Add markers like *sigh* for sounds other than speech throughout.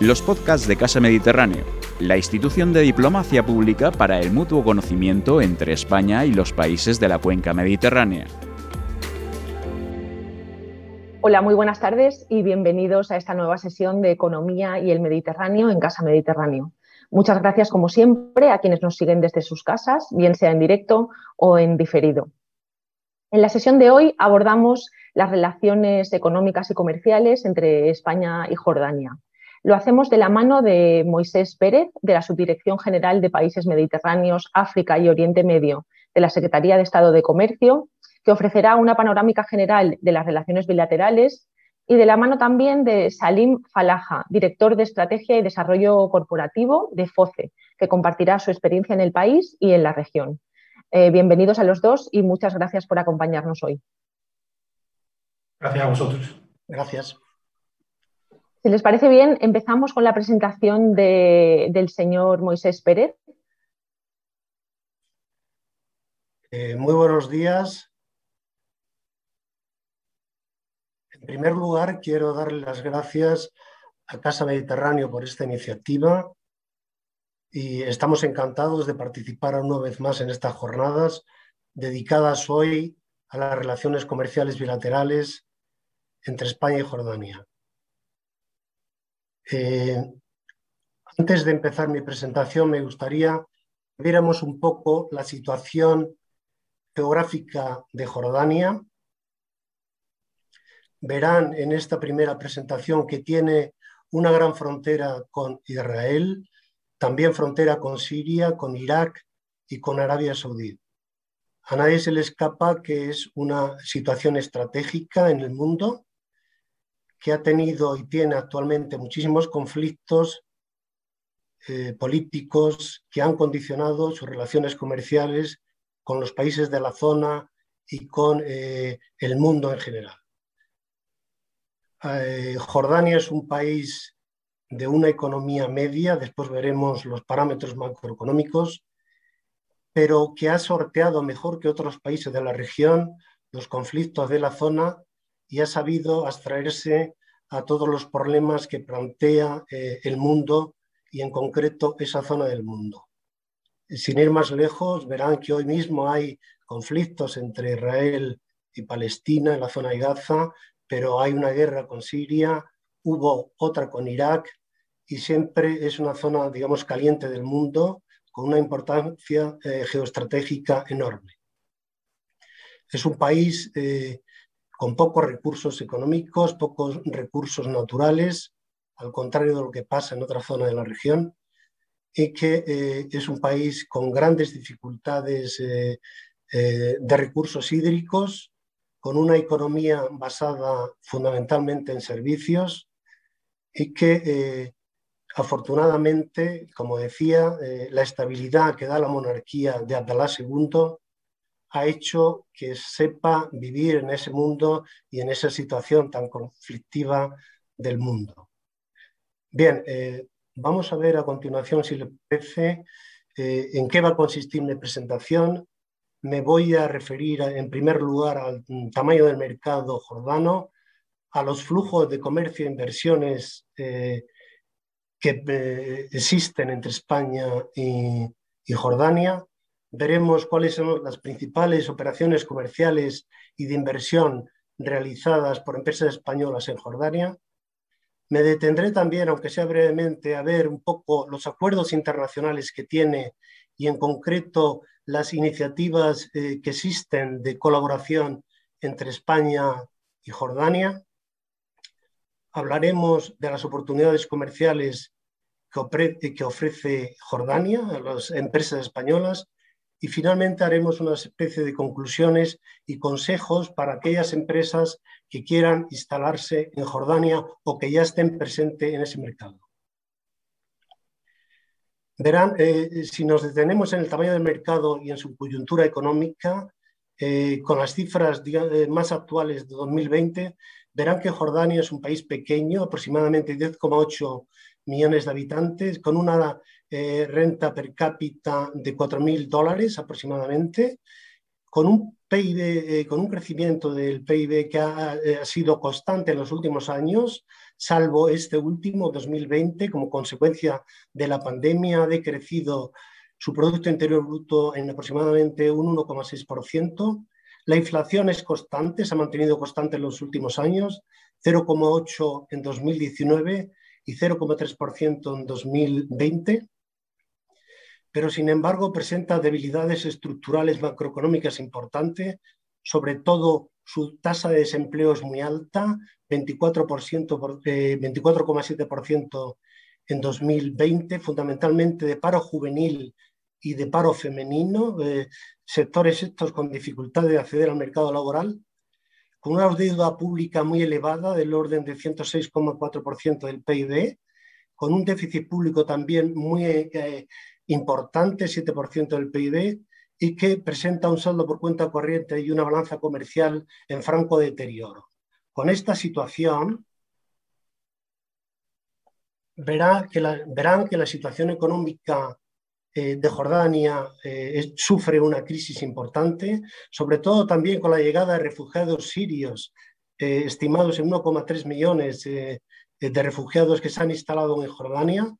los podcasts de Casa Mediterráneo, la institución de diplomacia pública para el mutuo conocimiento entre España y los países de la cuenca mediterránea. Hola, muy buenas tardes y bienvenidos a esta nueva sesión de Economía y el Mediterráneo en Casa Mediterráneo. Muchas gracias, como siempre, a quienes nos siguen desde sus casas, bien sea en directo o en diferido. En la sesión de hoy abordamos las relaciones económicas y comerciales entre España y Jordania. Lo hacemos de la mano de Moisés Pérez, de la Subdirección General de Países Mediterráneos, África y Oriente Medio, de la Secretaría de Estado de Comercio, que ofrecerá una panorámica general de las relaciones bilaterales, y de la mano también de Salim Falaja, director de Estrategia y Desarrollo Corporativo de FOCE, que compartirá su experiencia en el país y en la región. Eh, bienvenidos a los dos y muchas gracias por acompañarnos hoy. Gracias a vosotros. Gracias. Si les parece bien, empezamos con la presentación del señor Moisés Pérez. Eh, muy buenos días. En primer lugar, quiero darle las gracias a Casa Mediterráneo por esta iniciativa y estamos encantados de participar una vez más en estas jornadas dedicadas hoy a las relaciones comerciales bilaterales entre España y Jordania. Eh, antes de empezar mi presentación, me gustaría que viéramos un poco la situación geográfica de Jordania. Verán en esta primera presentación que tiene una gran frontera con Israel, también frontera con Siria, con Irak y con Arabia Saudí. A nadie se le escapa que es una situación estratégica en el mundo que ha tenido y tiene actualmente muchísimos conflictos eh, políticos que han condicionado sus relaciones comerciales con los países de la zona y con eh, el mundo en general. Eh, Jordania es un país de una economía media, después veremos los parámetros macroeconómicos, pero que ha sorteado mejor que otros países de la región los conflictos de la zona y ha sabido abstraerse a todos los problemas que plantea eh, el mundo y en concreto esa zona del mundo. Sin ir más lejos, verán que hoy mismo hay conflictos entre Israel y Palestina en la zona de Gaza, pero hay una guerra con Siria, hubo otra con Irak y siempre es una zona, digamos, caliente del mundo con una importancia eh, geoestratégica enorme. Es un país eh, con pocos recursos económicos, pocos recursos naturales, al contrario de lo que pasa en otra zona de la región, y que eh, es un país con grandes dificultades eh, eh, de recursos hídricos, con una economía basada fundamentalmente en servicios y que afortunadamente, como decía, la estabilidad que da la monarquía de Abdalá II ha hecho que sepa vivir en ese mundo y en esa situación tan conflictiva del mundo. Bien, eh, vamos a ver a continuación, si le parece, eh, en qué va a consistir mi presentación. Me voy a referir en primer lugar al tamaño del mercado jordano, a los flujos de comercio e inversiones eh, que existen entre España y Jordania, veremos cuáles son las principales operaciones comerciales y de inversión realizadas por empresas españolas en Jordania. Me detendré también, aunque sea brevemente, a ver un poco los acuerdos internacionales que tiene y en concreto las iniciativas eh, que existen de colaboración entre España y Jordania. Hablaremos de las oportunidades comerciales que ofrece Jordania a las empresas españolas y finalmente haremos una especie de conclusiones y consejos para aquellas empresas que quieran instalarse en Jordania o que ya estén presentes en ese mercado. Verán, eh, si nos detenemos en el tamaño del mercado y en su coyuntura económica, eh, con las cifras eh, más actuales de 2020, verán que Jordania es un país pequeño, aproximadamente 10,8 millones de habitantes, con una eh, renta per cápita de 4.000 dólares aproximadamente, con un PIB, eh, con un crecimiento del PIB que ha, ha, sido constante en los últimos años, salvo este último, 2020, como consecuencia de la pandemia, ha decrecido su Producto Interior Bruto en aproximadamente un 1,6%. La inflación es constante, se ha mantenido constante en los últimos años, 0,8% en 2019 y 0,3% en 2020 pero sin embargo presenta debilidades estructurales macroeconómicas importantes, sobre todo su tasa de desempleo es muy alta, 24,7% 24 en 2020, fundamentalmente de paro juvenil y de paro femenino, eh, sectores estos con dificultad de acceder al mercado laboral, con una deuda pública muy elevada del orden de 106,4% del PIB, con un déficit público también muy eh, importante, 7% del PIB, y que presenta un saldo por cuenta corriente y una balanza comercial en franco deterioro. Con esta situación, verá que verán que la situación económica eh, de Jordania eh, sufre una crisis importante, sobre todo también con la llegada de refugiados sirios, eh, estimados en 1,3 millones de refugiados que se han instalado en Jordania,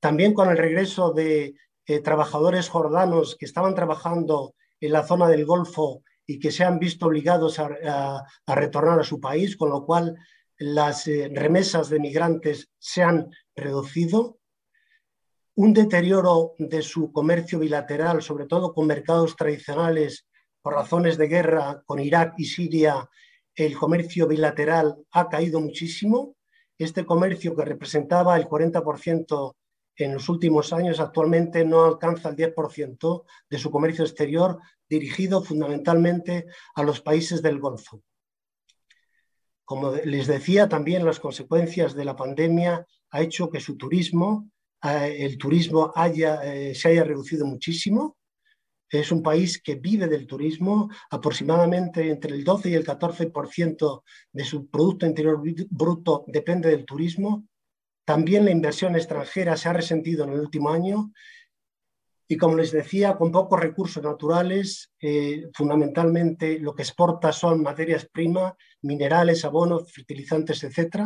también con el regreso de eh, trabajadores jordanos que estaban trabajando en la zona del Golfo y que se han visto obligados a, retornar a su país, con lo cual las eh, remesas de migrantes se han reducido, un deterioro de su comercio bilateral, sobre todo con mercados tradicionales por razones de guerra con Irak y Siria, el comercio bilateral ha caído muchísimo. Este comercio que representaba el 40% en los últimos años actualmente no alcanza el 10% de su comercio exterior dirigido fundamentalmente a los países del Golfo. Como les decía, también las consecuencias de la pandemia ha hecho que su turismo, eh, el turismo haya, eh, se haya reducido muchísimo. Es un país que vive del turismo, aproximadamente entre el 12 y el 14% de su Producto Interior Bruto depende del turismo también la inversión extranjera se ha resentido en el último año y, como les decía, con pocos recursos naturales, eh, fundamentalmente lo que exporta son materias primas, minerales, abonos, fertilizantes, etc.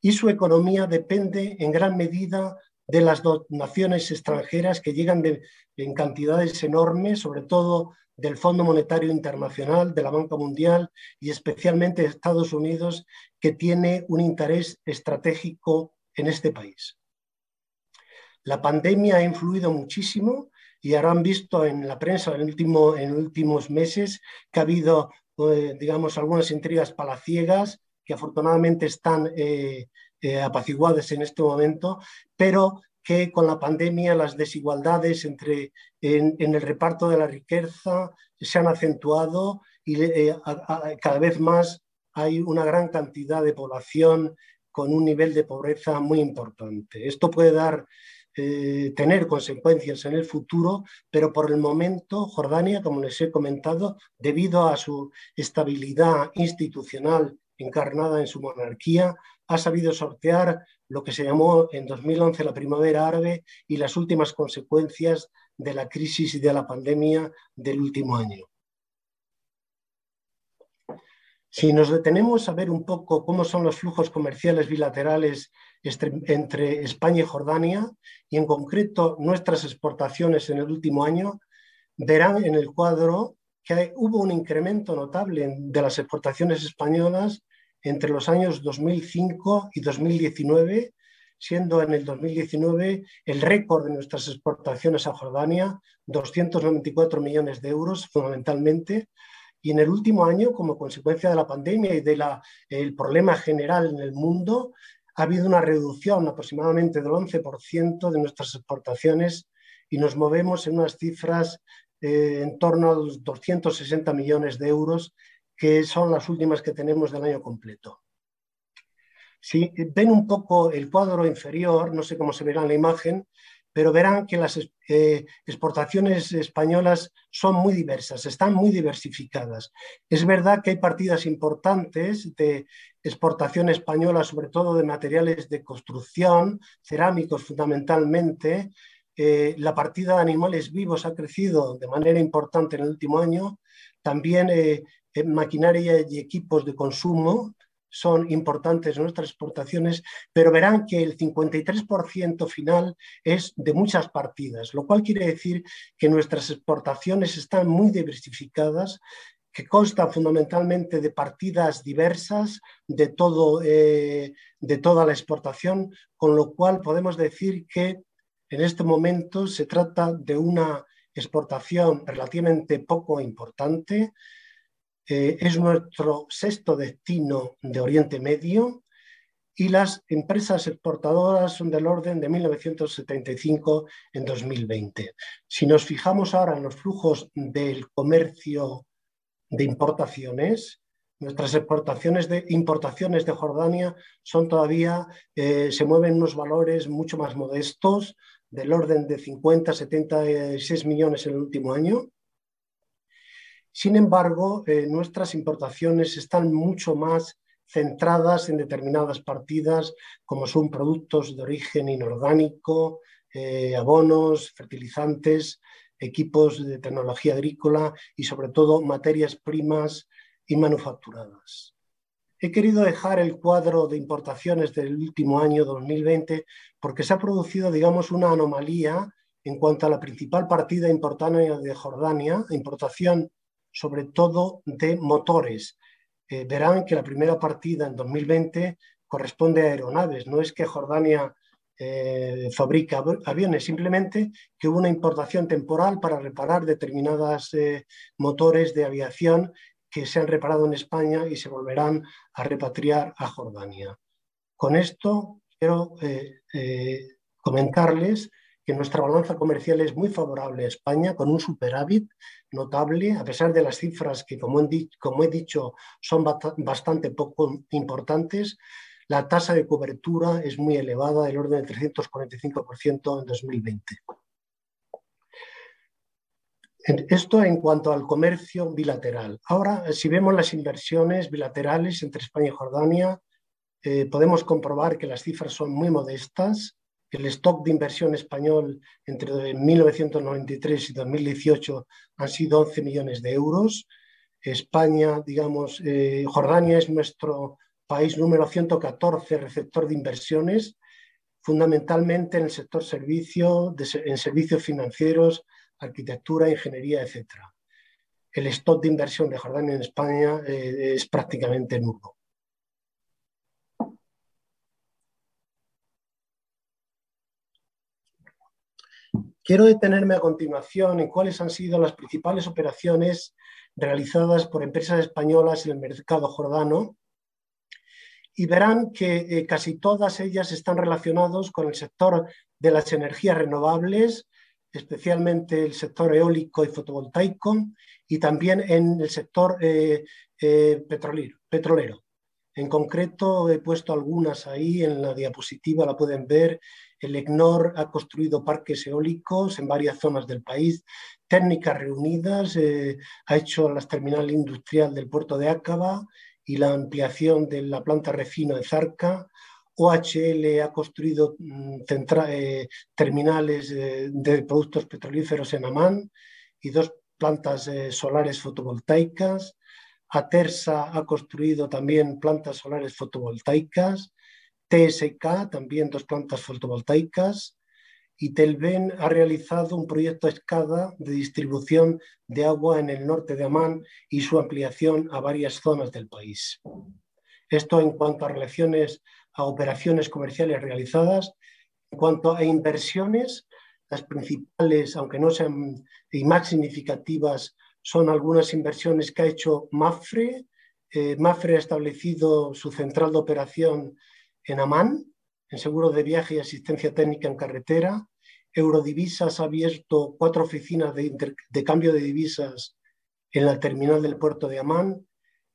Y su economía depende en gran medida de las donaciones extranjeras que llegan en cantidades enormes, sobre todo del Fondo Monetario Internacional, de la Banca Mundial y especialmente de Estados Unidos, que tiene un interés estratégico en este país. La pandemia ha influido muchísimo y habrán visto en la prensa en, último, en últimos meses que ha habido, eh, digamos, algunas intrigas palaciegas que afortunadamente están eh, eh, apaciguadas en este momento, pero que con la pandemia las desigualdades entre, en, el reparto de la riqueza se han acentuado y cada vez más hay una gran cantidad de población con un nivel de pobreza muy importante. Esto puede dar, eh, tener consecuencias en el futuro, pero por el momento Jordania, como les he comentado, debido a su estabilidad institucional encarnada en su monarquía, ha sabido sortear lo que se llamó en 2011 la primavera árabe y las últimas consecuencias de la crisis y de la pandemia del último año. Si nos detenemos a ver un poco cómo son los flujos comerciales bilaterales entre España y Jordania, y en concreto nuestras exportaciones en el último año, verán en el cuadro que hubo un incremento notable de las exportaciones españolas entre los años 2005 y 2019, siendo en el 2019 el récord de nuestras exportaciones a Jordania, 294 millones de euros fundamentalmente, y en el último año, como consecuencia de la pandemia y del problema general en el mundo, ha habido una reducción aproximadamente del 11% de nuestras exportaciones y nos movemos en unas cifras eh, en torno a los 260 millones de euros, que son las últimas que tenemos del año completo. Si ven un poco el cuadro inferior, no sé cómo se verá en la imagen, pero verán que las eh, exportaciones españolas son muy diversas, están muy diversificadas. Es verdad que hay partidas importantes de exportación española, sobre todo de materiales de construcción, cerámicos fundamentalmente. Eh, la partida de animales vivos ha crecido de manera importante en el último año. También eh, maquinaria y equipos de consumo, son importantes nuestras exportaciones, pero verán que el 53% final es de muchas partidas, lo cual quiere decir que nuestras exportaciones están muy diversificadas, que constan fundamentalmente de partidas diversas de, todo, eh, de toda la exportación, con lo cual podemos decir que en este momento se trata de una exportación relativamente poco importante, eh, es nuestro sexto destino de Oriente Medio y las empresas exportadoras son del orden de 1975 en 2020. Si nos fijamos ahora en los flujos del comercio de importaciones, nuestras exportaciones de importaciones de Jordania son todavía, eh, se mueven unos valores mucho más modestos, del orden de 50, 76 millones en el último año, sin embargo, eh, nuestras importaciones están mucho más centradas en determinadas partidas, como son productos de origen inorgánico, eh, abonos, fertilizantes, equipos de tecnología agrícola y sobre todo materias primas y manufacturadas. He querido dejar el cuadro de importaciones del último año 2020 porque se ha producido, digamos, una anomalía en cuanto a la principal partida importante de Jordania, importación sobre todo de motores. Eh, verán que la primera partida en 2020 corresponde a aeronaves, no es que Jordania eh, fabrica aviones, simplemente que hubo una importación temporal para reparar determinados eh, motores de aviación que se han reparado en España y se volverán a repatriar a Jordania. Con esto quiero comentarles que nuestra balanza comercial es muy favorable a España, con un superávit notable, a pesar de las cifras que, como he, dicho, son bastante poco importantes. La tasa de cobertura es muy elevada, del orden del 345% en 2020. Esto en cuanto al comercio bilateral. Ahora, si vemos las inversiones bilaterales entre España y Jordania, eh, podemos comprobar que las cifras son muy modestas el stock de inversión español entre 1993 y 2018 han sido 11 millones de euros. España, digamos, eh, Jordania es nuestro país número 114 receptor de inversiones, fundamentalmente en el sector servicio, en servicios financieros, arquitectura, ingeniería, etc. El stock de inversión de Jordania en España eh, es prácticamente nulo. Quiero detenerme a continuación en cuáles han sido las principales operaciones realizadas por empresas españolas en el mercado jordano y verán que eh, casi todas ellas están relacionadas con el sector de las energías renovables, especialmente el sector eólico y fotovoltaico, y también en el sector eh, eh, petrolero. En concreto, he puesto algunas ahí en la diapositiva, la pueden ver, el EGNOR ha construido parques eólicos en varias zonas del país, técnicas reunidas, eh, ha hecho la terminal industrial del puerto de Ácaba y la ampliación de la planta refino de Zarca. OHL ha construido mm, eh, terminales eh, de productos petrolíferos en Amán y dos plantas solares fotovoltaicas. Atersa ha construido también plantas solares fotovoltaicas. TSK, también dos plantas fotovoltaicas, y Telven ha realizado un proyecto a escala de distribución de agua en el norte de Amán y su ampliación a varias zonas del país. Esto en cuanto a relaciones a operaciones comerciales realizadas. En cuanto a inversiones, las principales, aunque no sean y más significativas, son algunas inversiones que ha hecho Mafre. Eh, Mafre ha establecido su central de operación en Amán, en seguros de viaje y asistencia técnica en carretera. Eurodivisas ha abierto cuatro oficinas de, cambio de divisas en la terminal del puerto de Amán.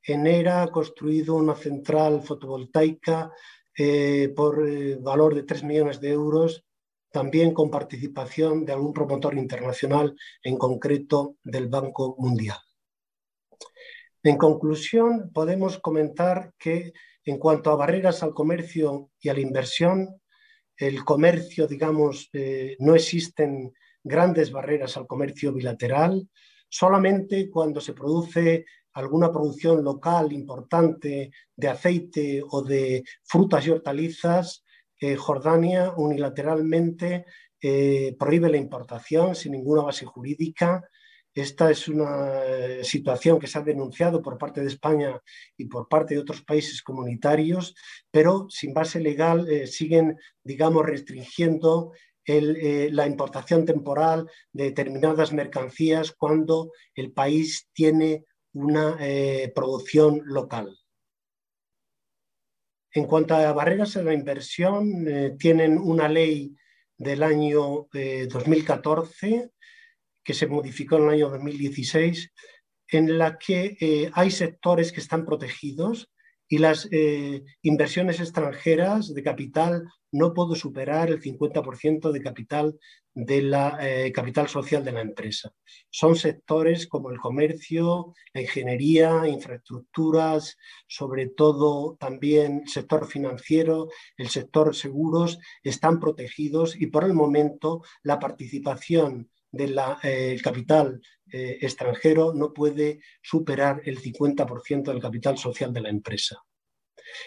Enera ha construido una central fotovoltaica eh, por eh, valor de 3 millones de euros, también con participación de algún promotor internacional, en concreto del Banco Mundial. En conclusión, podemos comentar que en cuanto a barreras al comercio y a la inversión, el comercio, digamos, eh, no existen grandes barreras al comercio bilateral, solamente cuando se produce alguna producción local importante de aceite o de frutas y hortalizas, Jordania unilateralmente prohíbe la importación sin ninguna base jurídica esta es una eh, situación que se ha denunciado por parte de España y por parte de otros países comunitarios, pero sin base legal eh, siguen, digamos, restringiendo eh, la importación temporal de determinadas mercancías cuando el país tiene una producción local. En cuanto a barreras a la inversión, tienen una ley del año 2014 que se modificó en el año 2016, en la que eh, hay sectores que están protegidos y las eh, inversiones extranjeras de capital no pueden superar el 50% de capital de la eh, capital social de la empresa. Son sectores como el comercio, la ingeniería, infraestructuras, sobre todo también el sector financiero, el sector seguros, están protegidos y por el momento la participación del eh, capital eh, extranjero no puede superar el 50% del capital social de la empresa.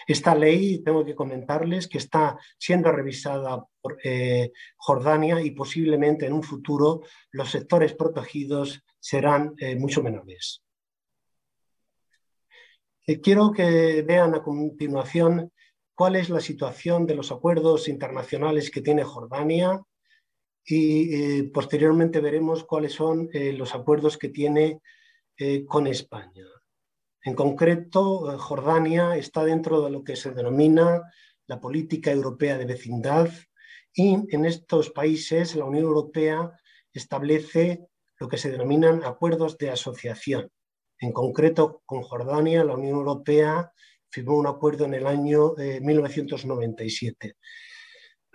Esta ley, tengo que comentarles que está siendo revisada por eh, Jordania y posiblemente en un futuro los sectores protegidos serán mucho menores. quiero que vean a continuación cuál es la situación de los acuerdos internacionales que tiene Jordania y eh, posteriormente veremos cuáles son eh, los acuerdos que tiene eh, con España. En concreto, Jordania está dentro de lo que se denomina la política europea de vecindad y en estos países la Unión Europea establece lo que se denominan acuerdos de asociación. En concreto, con Jordania, la Unión Europea firmó un acuerdo en el año 1997.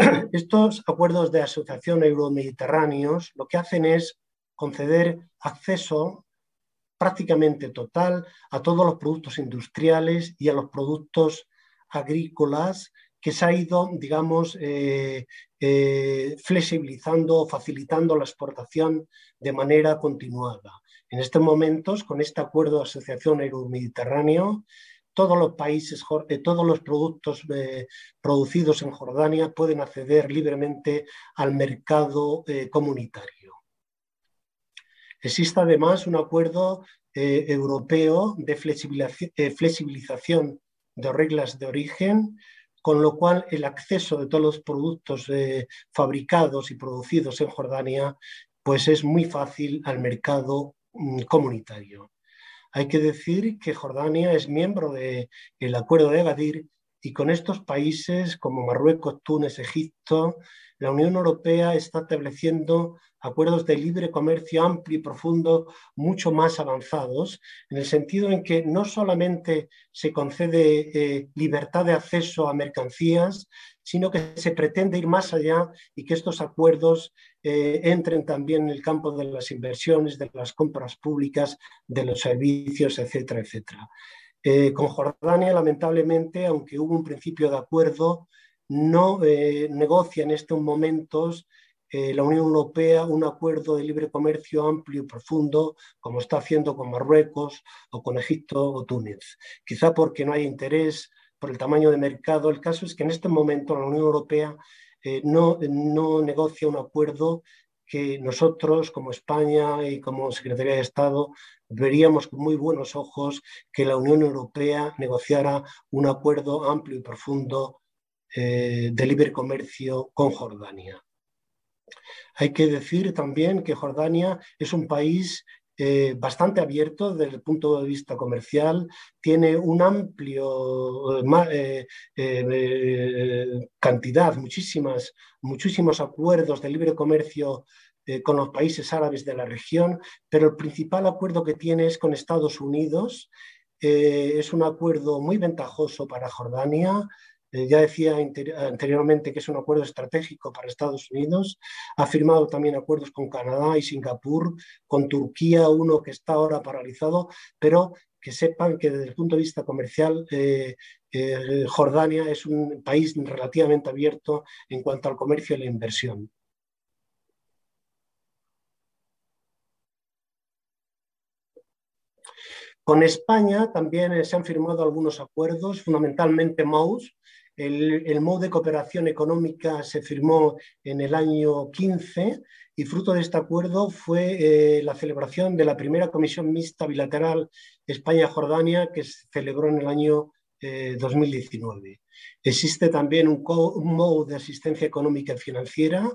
*clears throat* Estos acuerdos de asociación euromediterráneos lo que hacen es conceder acceso prácticamente total a todos los productos industriales y a los productos agrícolas que se ha ido, digamos, eh, eh, flexibilizando, facilitando la exportación de manera continuada. En estos momentos, con este acuerdo de asociación euromediterráneo, todos los países, eh, todos los productos eh, producidos en Jordania pueden acceder libremente al mercado eh, comunitario. Existe además un acuerdo europeo de flexibilización de reglas de origen, con lo cual el acceso de todos los productos fabricados y producidos en Jordania pues es muy fácil al mercado mm, comunitario. Hay que decir que Jordania es miembro del Acuerdo de Agadir y con estos países como Marruecos, Túnez, Egipto, la Unión Europea está estableciendo acuerdos de libre comercio amplio y profundo mucho más avanzados, en el sentido en que no solamente se concede eh, libertad de acceso a mercancías, sino que se pretende ir más allá y que estos acuerdos eh, entren también en el campo de las inversiones, de las compras públicas, de los servicios, etcétera, etcétera. Eh, con Jordania, lamentablemente, aunque hubo un principio de acuerdo, no eh, negocia en estos momentos la Unión Europea un acuerdo de libre comercio amplio y profundo, como está haciendo con Marruecos o con Egipto o Túnez. Quizá porque no hay interés por el tamaño de mercado. El caso es que en este momento la Unión Europea eh, no, no negocia un acuerdo que nosotros, como España y como Secretaría de Estado, veríamos con muy buenos ojos que la Unión Europea negociara un acuerdo amplio y profundo eh, de libre comercio con Jordania. Hay que decir también que Jordania es un país eh, bastante abierto desde el punto de vista comercial, tiene un amplio eh, eh, cantidad, muchísimas, muchísimos acuerdos de libre comercio con los países árabes de la región, pero el principal acuerdo que tiene es con Estados Unidos. es un acuerdo muy ventajoso para Jordania, eh, ya decía anteriormente que es un acuerdo estratégico para Estados Unidos. Ha firmado también acuerdos con Canadá y Singapur, con Turquía, uno que está ahora paralizado, pero que sepan que desde el punto de vista comercial eh, eh, Jordania es un país relativamente abierto en cuanto al comercio y la inversión. Con España también se han firmado algunos acuerdos, fundamentalmente MOUS. El, el MOU de cooperación económica se firmó en el año 15 y fruto de este acuerdo fue eh, la celebración de la primera comisión mixta bilateral España-Jordania que se celebró en el año 2019. Eh, Existe también un, un de asistencia económica y financiera,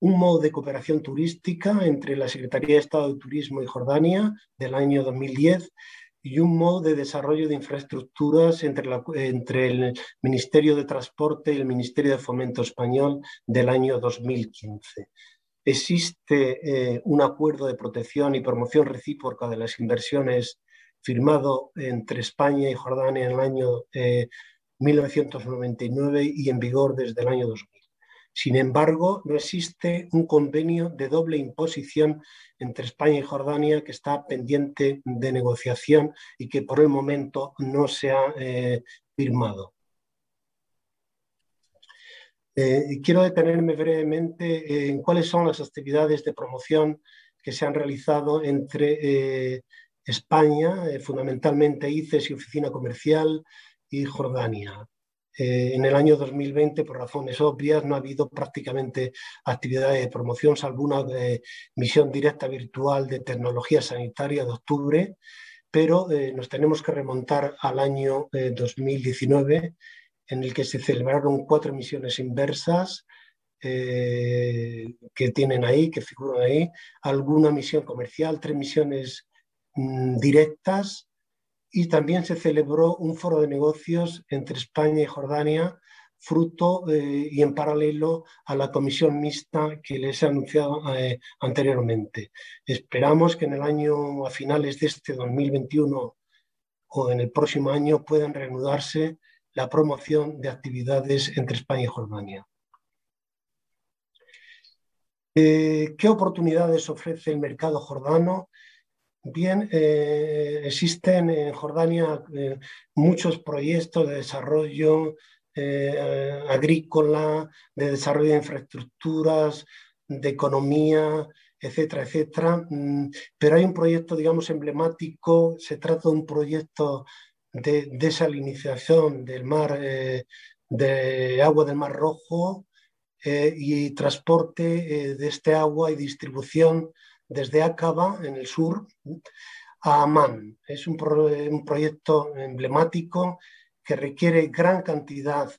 un modo de cooperación turística entre la Secretaría de Estado de Turismo y Jordania del año 2010 y un modo de desarrollo de infraestructuras entre, entre, el Ministerio de Transporte y el Ministerio de Fomento Español del año 2015 existe eh, un acuerdo de protección y promoción recíproca de las inversiones firmado entre España y Jordania en el año 1999 eh, y en vigor desde el año 2000. Sin embargo, no existe un convenio de doble imposición entre España y Jordania que está pendiente de negociación y que por el momento no se ha eh, firmado. Eh, quiero detenerme brevemente en cuáles son las actividades de promoción que se han realizado entre eh, España, fundamentalmente ICES y Oficina Comercial, y Jordania. En el año 2020, por razones obvias, no ha habido prácticamente actividades de promoción, salvo una misión directa virtual de tecnología sanitaria de octubre, pero nos tenemos que remontar al año 2019 en el que se celebraron cuatro misiones inversas eh, que tienen ahí, que figuran ahí, alguna misión comercial, tres misiones mm, directas y también se celebró un foro de negocios entre España y Jordania, fruto eh, y en paralelo a la comisión mixta que les he anunciado eh, anteriormente. Esperamos que en el año, a finales de este 2021 o en el próximo año, puedan reanudarse la promoción de actividades entre España y Jordania. Eh, ¿Qué oportunidades ofrece el mercado jordano? Bien, eh, existen en Jordania eh, muchos proyectos de desarrollo agrícola, de desarrollo de infraestructuras, de economía, etcétera, etcétera. Mm, pero hay un proyecto, digamos, emblemático, se trata de un proyecto de desalinización del mar, eh, de agua del Mar Rojo eh, y transporte eh, de este agua y distribución desde Aqaba, en el sur, a Amán. Es un, proyecto emblemático que requiere gran cantidad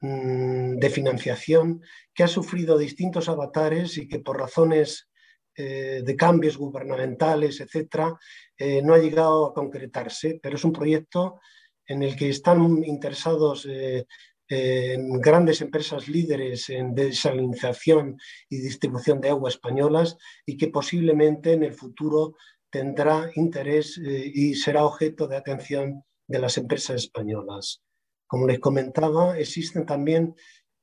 mm, de financiación, que ha sufrido distintos avatares y que por razones eh, de cambios gubernamentales, etcétera, eh, no ha llegado a concretarse, pero es un proyecto en el que están interesados eh, grandes empresas líderes en desalinización y distribución de agua españolas y que posiblemente en el futuro tendrá interés y será objeto de atención de las empresas españolas. Como les comentaba, existen también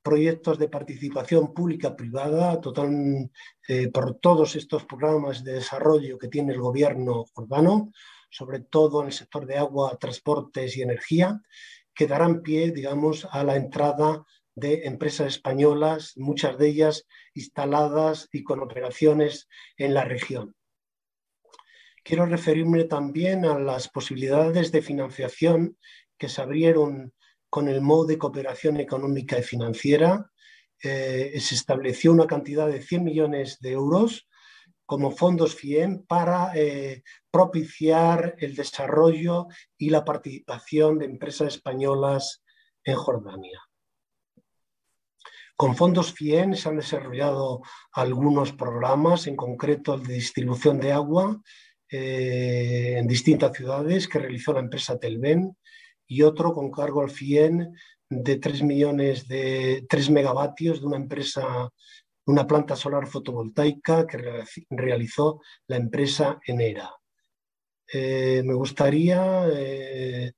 proyectos de participación pública-privada total, eh, por todos estos programas de desarrollo que tiene el gobierno urbano, sobre todo en el sector de agua, transportes y energía, que darán pie, digamos, a la entrada de empresas españolas, muchas de ellas instaladas y con operaciones en la región. Quiero referirme también a las posibilidades de financiación que se abrieron con el modo de cooperación económica y financiera. Eh, se estableció una cantidad de 100 millones de euros como fondos FIEM para eh, propiciar el desarrollo y la participación de empresas españolas en Jordania. Con fondos FIEM se han desarrollado algunos programas, en concreto el de distribución de agua eh, en distintas ciudades que realizó la empresa Telven, y otro con cargo al FIEN de 3 millones de 3 megavatios de una empresa, una planta solar fotovoltaica que realizó la empresa Enera. Eh, me gustaría eh,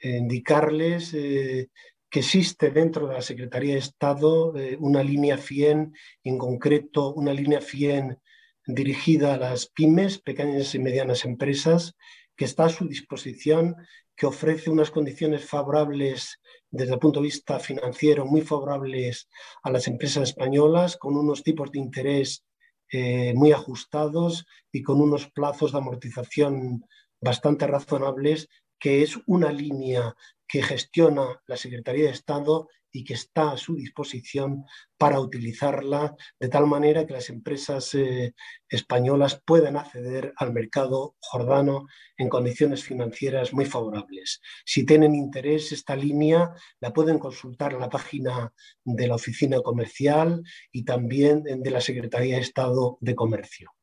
indicarles eh, que existe dentro de la Secretaría de Estado una línea FIEN, en concreto una línea FIEN dirigida a las pymes, pequeñas y medianas empresas, que está a su disposición que ofrece unas condiciones favorables desde el punto de vista financiero, muy favorables a las empresas españolas, con unos tipos de interés eh, muy ajustados y con unos plazos de amortización bastante razonables, que es una línea que gestiona la Secretaría de Estado y que está a su disposición para utilizarla de tal manera que las empresas eh, españolas puedan acceder al mercado jordano en condiciones financieras muy favorables. Si tienen interés, esta línea la pueden consultar en la página de la Oficina Comercial y también de la Secretaría de Estado de Comercio.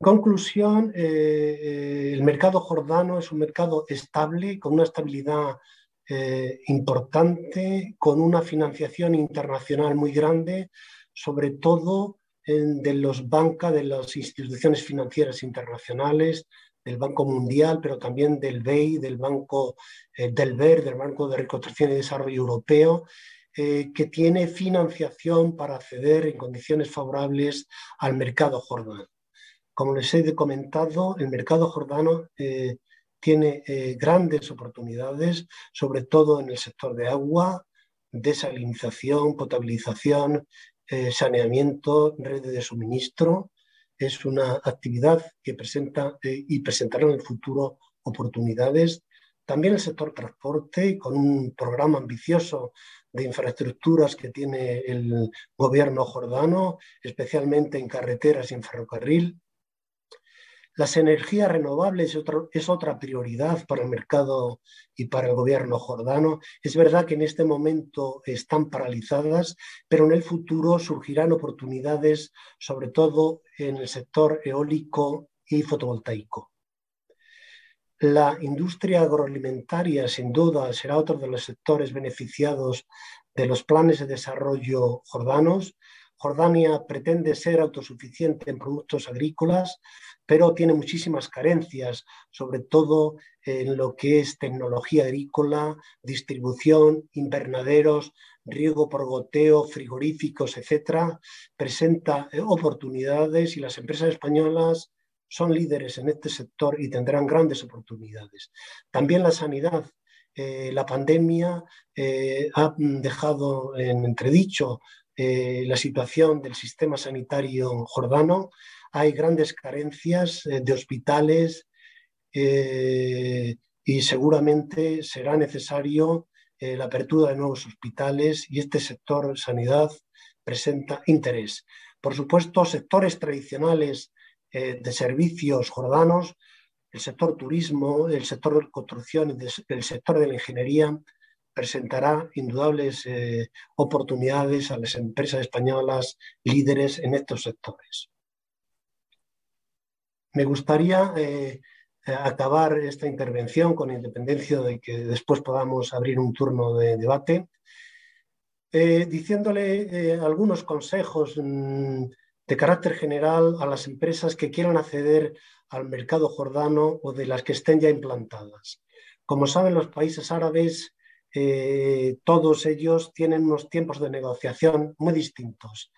Conclusión, eh, eh, el mercado jordano es un mercado estable, con una estabilidad eh, importante, con una financiación internacional muy grande, sobre todo de los bancas, de las instituciones financieras internacionales, del Banco Mundial, pero también del BEI, del Banco del BER, del Banco de Reconstrucción y Desarrollo Europeo, que tiene financiación para acceder en condiciones favorables al mercado jordano. Como les he comentado, el mercado jordano eh, tiene eh, grandes oportunidades, sobre todo en el sector de agua, desalinización, potabilización, eh, saneamiento, redes de suministro. Es una actividad que presenta y presentará en el futuro oportunidades. También el sector transporte, con un programa ambicioso de infraestructuras que tiene el gobierno jordano, especialmente en carreteras y en ferrocarril. Las energías renovables es, otra prioridad para el mercado y para el gobierno jordano. Es verdad que en este momento están paralizadas, pero en el futuro surgirán oportunidades, sobre todo en el sector eólico y fotovoltaico. La industria agroalimentaria, sin duda, será otro de los sectores beneficiados de los planes de desarrollo jordanos. Jordania pretende ser autosuficiente en productos agrícolas, pero tiene muchísimas carencias, sobre todo en lo que es tecnología agrícola, distribución, invernaderos, riego por goteo, frigoríficos, etcétera. Presenta eh, oportunidades y las empresas españolas son líderes en este sector y tendrán grandes oportunidades. También la sanidad. Eh, la pandemia eh, ha dejado en entredicho la situación del sistema sanitario jordano hay grandes carencias eh, de hospitales eh, y seguramente será necesario eh, la apertura de nuevos hospitales y este sector sanidad presenta interés. Por supuesto, sectores tradicionales de servicios jordanos, el sector turismo, el sector de construcción, el sector de la ingeniería, presentará indudables oportunidades a las empresas españolas líderes en estos sectores. Me gustaría eh, eh, acabar esta intervención con independencia de que después podamos abrir un turno de debate, eh, diciéndole algunos consejos mm, de carácter general a las empresas que quieran acceder al mercado jordano o de las que estén ya implantadas. Como saben, los países árabes, todos ellos tienen unos tiempos de negociación muy distintos.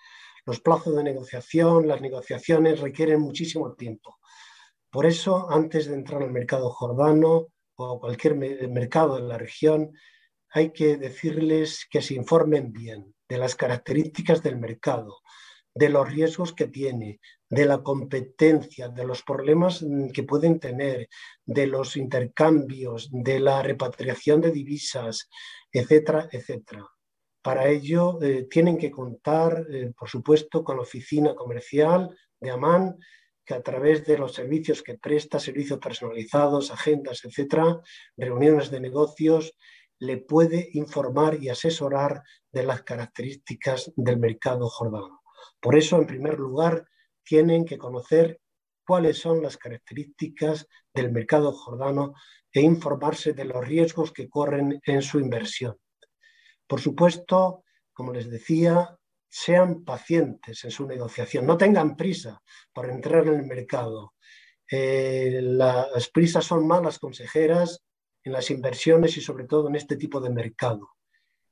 Los plazos de negociación, las negociaciones requieren muchísimo tiempo. Por eso, antes de entrar al mercado jordano o cualquier mercado en la región, hay que decirles que se informen bien de las características del mercado, de los riesgos que tiene, de la competencia, de los problemas que pueden tener, de los intercambios, de la repatriación de divisas, etcétera, etcétera. Para ello eh, tienen que contar, eh, por supuesto, con la oficina comercial de Amán, que a través de los servicios que presta, servicios personalizados, agendas, etcétera, reuniones de negocios, le puede informar y asesorar de las características del mercado jordano. Por eso, en primer lugar, tienen que conocer cuáles son las características del mercado jordano e informarse de los riesgos que corren en su inversión. Por supuesto, como les decía, sean pacientes en su negociación, no tengan prisa por entrar en el mercado. Eh, las prisas son malas consejeras en las inversiones y sobre todo en este tipo de mercado.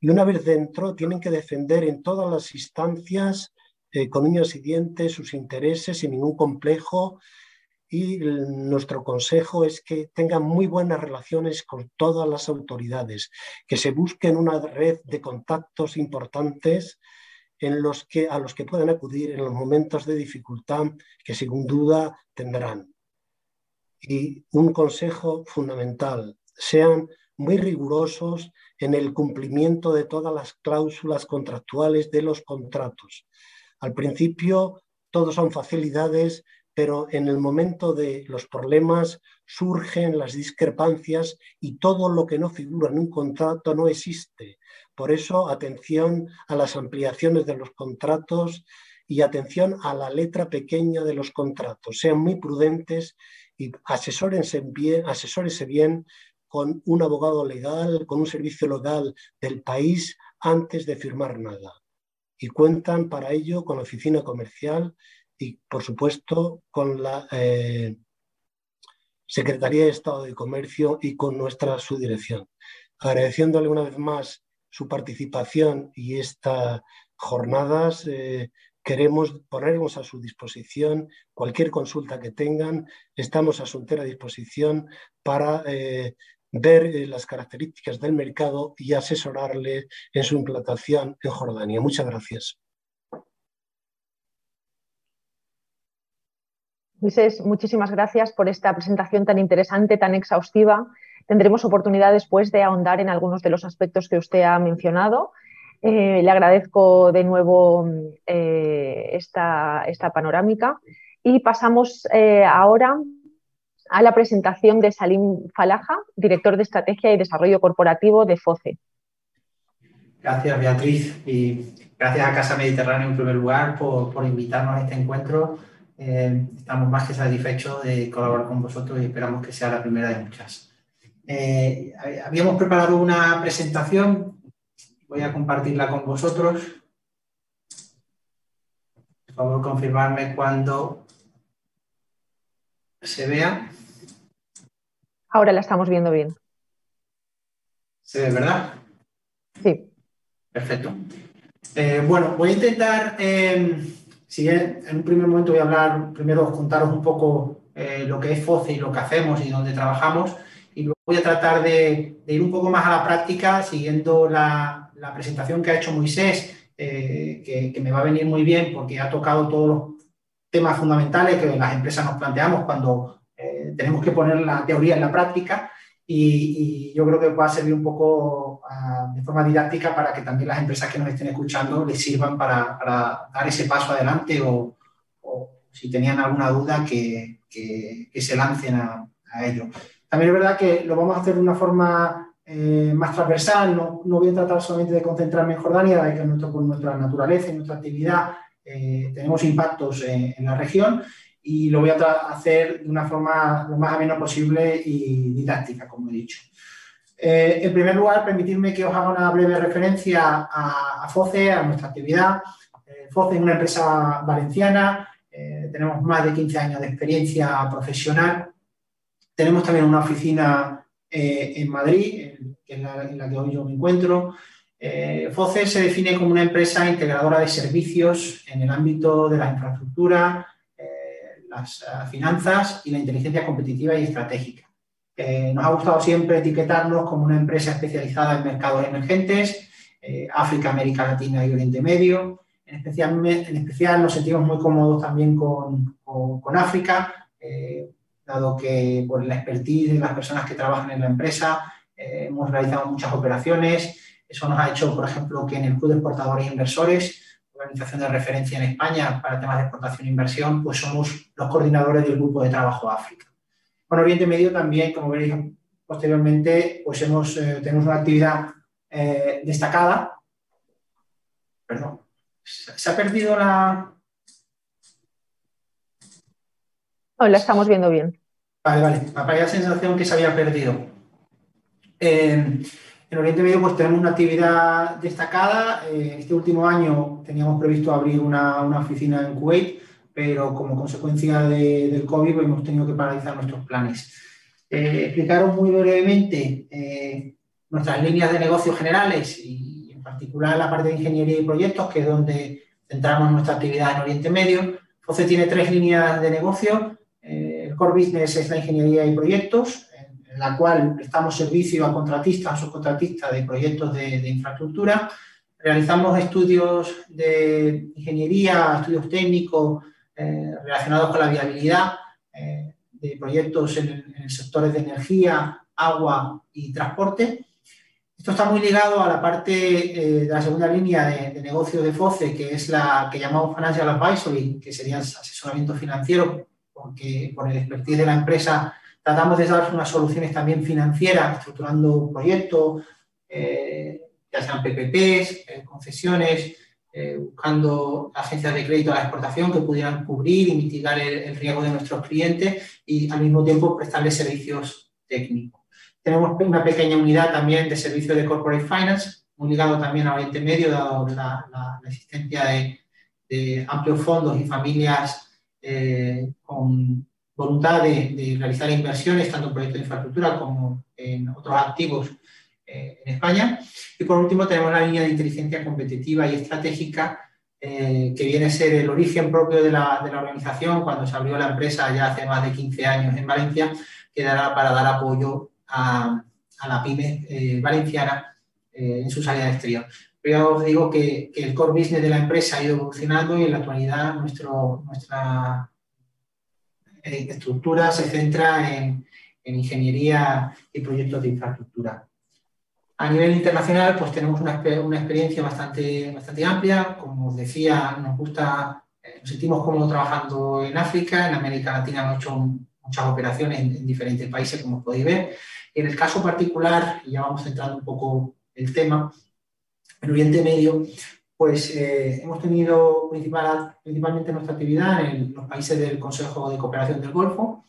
Y una vez dentro, tienen que defender en todas las instancias, eh, con uñas y dientes, sus intereses sin ningún complejo, y nuestro consejo es que tengan muy buenas relaciones con todas las autoridades, que se busquen una red de contactos importantes en los que, a los que pueden acudir en los momentos de dificultad que sin duda tendrán. Y un consejo fundamental, sean muy rigurosos en el cumplimiento de todas las cláusulas contractuales de los contratos. Al principio, todos son facilidades, pero en el momento de los problemas surgen las discrepancias y todo lo que no figura en un contrato no existe. Por eso, atención a las ampliaciones de los contratos y atención a la letra pequeña de los contratos. Sean muy prudentes y asesórense bien, asesórense bien con un abogado legal, con un servicio legal del país antes de firmar nada. Y cuentan para ello con la oficina comercial y, por supuesto, con la eh, Secretaría de Estado de Comercio y con nuestra subdirección. Agradeciéndole una vez más su participación y estas jornadas, eh, queremos ponernos a su disposición cualquier consulta que tengan. Estamos a su entera disposición para eh, ver las características del mercado y asesorarle en su implantación en Jordania. Muchas gracias. Luis, muchísimas gracias por esta presentación tan interesante, tan exhaustiva. Tendremos oportunidad después de ahondar en algunos de los aspectos que usted ha mencionado. Eh, le agradezco de nuevo eh, esta, panorámica y pasamos eh, ahora a la presentación de Salim Falaja, director de Estrategia y Desarrollo Corporativo de FOCE. Gracias, Beatriz, y gracias a Casa Mediterráneo en primer lugar por, invitarnos a este encuentro eh, estamos más que satisfechos de colaborar con vosotros y esperamos que sea la primera de muchas. Eh, habíamos preparado una presentación, voy a compartirla con vosotros. Por favor, confirmarme cuando se vea. Ahora la estamos viendo bien. ¿Se ve, verdad? Sí. Perfecto. Eh, bueno, voy a intentar si en, un primer momento voy a hablar, primero contaros un poco eh, lo que es FOCE y lo que hacemos y dónde trabajamos, y luego voy a tratar de, ir un poco más a la práctica siguiendo la, presentación que ha hecho Moisés, eh, que, me va a venir muy bien porque ha tocado todos los temas fundamentales que las empresas nos planteamos cuando eh, tenemos que poner la teoría en la práctica y, yo creo que va a servir un poco ah, de forma didáctica para que también las empresas que nos estén escuchando les sirvan para, dar ese paso adelante o, si tenían alguna duda que, que, se lancen a, ello. También es verdad que lo vamos a hacer de una forma eh, más transversal, no, no, voy a tratar solamente de concentrarme en Jordania, de que nuestro, por nuestra naturaleza y nuestra actividad eh, tenemos impactos en la región y lo voy a hacer de una forma lo más ameno posible y didáctica, como he dicho. Eh, en primer lugar, permitirme que os haga una breve referencia a, FOCE, a nuestra actividad. Eh, FOCE es una empresa valenciana, eh, tenemos más de 15 años de experiencia profesional. Tenemos también una oficina en Madrid, en la, en la, que hoy yo me encuentro. FOCE se define como una empresa integradora de servicios en el ámbito de la infraestructura, las eh, finanzas y la inteligencia competitiva y estratégica. Eh, nos ha gustado siempre etiquetarnos como una empresa especializada en mercados emergentes, eh, África, América Latina y Oriente Medio. En especial, en especial nos sentimos muy cómodos también con, con, África, dado que por la expertise de las personas que trabajan en la empresa hemos realizado muchas operaciones. Eso nos ha hecho, por ejemplo, que en el Club de Exportadores e Inversores organización de referencia en España para temas de exportación e inversión, pues somos los coordinadores del Grupo de Trabajo África. Bueno, Oriente Medio también, como veréis posteriormente, pues hemos, eh, tenemos una actividad eh, destacada. Perdón, ¿se ha perdido la...? No, la estamos viendo bien. Vale, vale, me la sensación que se había perdido. Eh, en Oriente Medio pues tenemos una actividad destacada. Eh, este último año teníamos previsto abrir una, oficina en Kuwait, pero como consecuencia del COVID pues, hemos tenido que paralizar nuestros planes. Eh, explicaros muy brevemente eh, nuestras líneas de negocio generales y en particular la parte de ingeniería y proyectos, que es donde centramos nuestra actividad en Oriente Medio. FOCE tiene tres líneas de negocio. el core business es la ingeniería y proyectos, en la cual prestamos servicio a contratistas o subcontratistas de proyectos de, infraestructura. realizamos estudios de ingeniería, estudios técnicos eh, relacionados con la viabilidad eh, de proyectos en, sectores de energía, agua y transporte. Esto está muy ligado a la parte de la segunda línea de, de, negocio de FOCE, que es la que llamamos Financial Advisory, que sería asesoramiento financiero, porque por el expertise de la empresa tratamos de dar unas soluciones también financieras, estructurando proyectos, eh, ya sean PPPs, eh, concesiones, eh, buscando agencias de crédito a la exportación que pudieran cubrir y mitigar el, riesgo de nuestros clientes y al mismo tiempo prestarles servicios técnicos. Tenemos una pequeña unidad también de servicio de corporate finance, muy ligado también a Oriente Medio, dado la, existencia de, amplios fondos y familias con voluntad de, realizar inversiones, tanto en proyectos de infraestructura como en otros activos eh, en España. Y por último tenemos la línea de inteligencia competitiva y estratégica, eh, que viene a ser el origen propio de la, de la, organización cuando se abrió la empresa ya hace más de 15 años en Valencia, que dará para dar apoyo a, a la pyme eh, valenciana en su salida exterior. Pero os digo que, que, el core business de la empresa ha ido evolucionando y en la actualidad nuestro, nuestra estructura se centra en, en ingeniería y proyectos de infraestructura. A nivel internacional, pues tenemos una, experiencia bastante, bastante amplia. Como os decía, nos gusta, eh, nos sentimos cómodos trabajando en África, en América Latina hemos hecho muchas operaciones en, diferentes países, como podéis ver. En el caso particular, y ya vamos centrando un poco el tema, en Oriente Medio, pues eh, hemos tenido principal, principalmente nuestra actividad en los países del Consejo de Cooperación del Golfo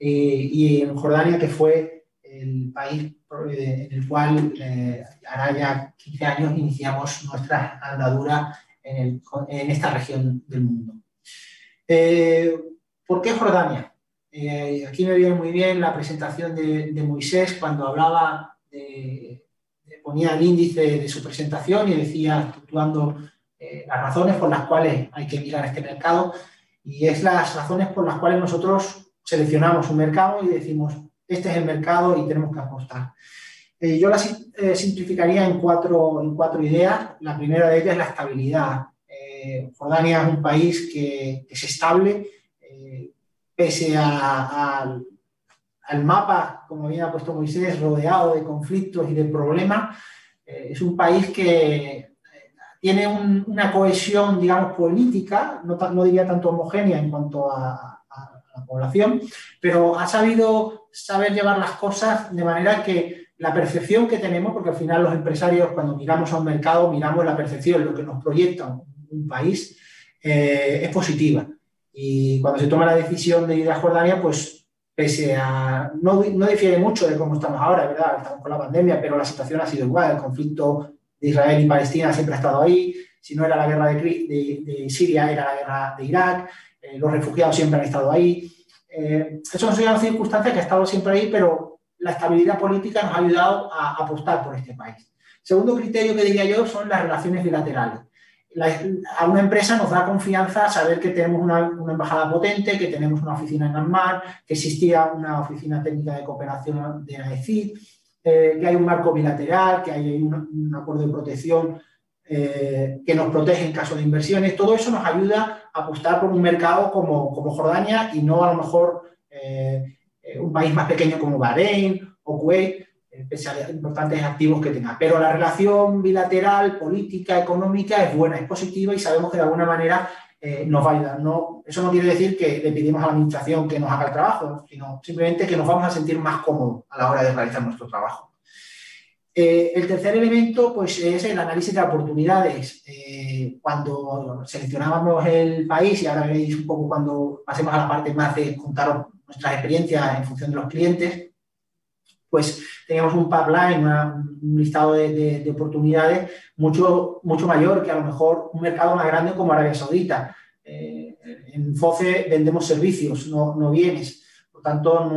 eh, y en Jordania, que fue el país en el cual eh, ahora ya 15 años iniciamos nuestra andadura en, esta región del mundo. ¿Por qué Jordania? aquí me viene muy bien la presentación de Moisés cuando hablaba de ponía el índice de su presentación y decía, estructurando eh, las razones por las cuales hay que mirar este mercado, y es las razones por las cuales nosotros seleccionamos un mercado y decimos, este es el mercado y tenemos que apostar. Eh, yo la eh, simplificaría en cuatro, en cuatro ideas. La primera de ellas es la estabilidad. Jordania es un país que, es estable, pese a al mapa, como bien ha puesto Moisés, rodeado de conflictos y de problemas. Eh, es un país que eh, tiene una cohesión, digamos, política, no, no, diría tanto homogénea en cuanto a, la población, pero ha sabido saber llevar las cosas de manera que la percepción que tenemos, porque al final los empresarios cuando miramos a un mercado, miramos la percepción, lo que nos proyecta un, país, eh, es positiva. Y cuando se toma la decisión de ir a Jordania, pues pese a, no, no, difiere mucho de cómo estamos ahora, ¿verdad? Estamos con la pandemia, pero la situación ha sido igual. El conflicto de Israel y Palestina siempre ha estado ahí. Si no era la guerra de, de, Siria, era la guerra de Irak. Eh, los refugiados siempre han estado ahí. Eh, eso no una circunstancia que ha estado siempre ahí, pero la estabilidad política nos ha ayudado a apostar por este país. Segundo criterio que diría yo son las relaciones bilaterales a una empresa nos da confianza saber que tenemos una, embajada potente, que tenemos una oficina en ANMAR, que existía una oficina técnica de cooperación de la ECID, eh, que hay un marco bilateral, que hay un, acuerdo de protección eh, que nos protege en caso de inversiones. Todo eso nos ayuda a apostar por un mercado como, Jordania y no a lo mejor eh, un país más pequeño como Bahrein o Kuwait, los importantes activos que tenga. Pero la relación bilateral, política, económica es buena, es positiva y sabemos que de alguna manera eh, nos va a ayudar. No, eso no quiere decir que le pedimos a la administración que nos haga el trabajo, sino simplemente que nos vamos a sentir más cómodos a la hora de realizar nuestro trabajo. Eh, el tercer elemento pues, es el análisis de oportunidades. Eh, cuando seleccionábamos el país, y ahora veréis un poco cuando pasemos a la parte más de contar nuestras experiencias en función de los clientes, pues teníamos un pipeline, un listado de, oportunidades mucho, mucho mayor que a lo mejor un mercado más grande como Arabia Saudita. Eh, en FOCE vendemos servicios, no, bienes. Por tanto,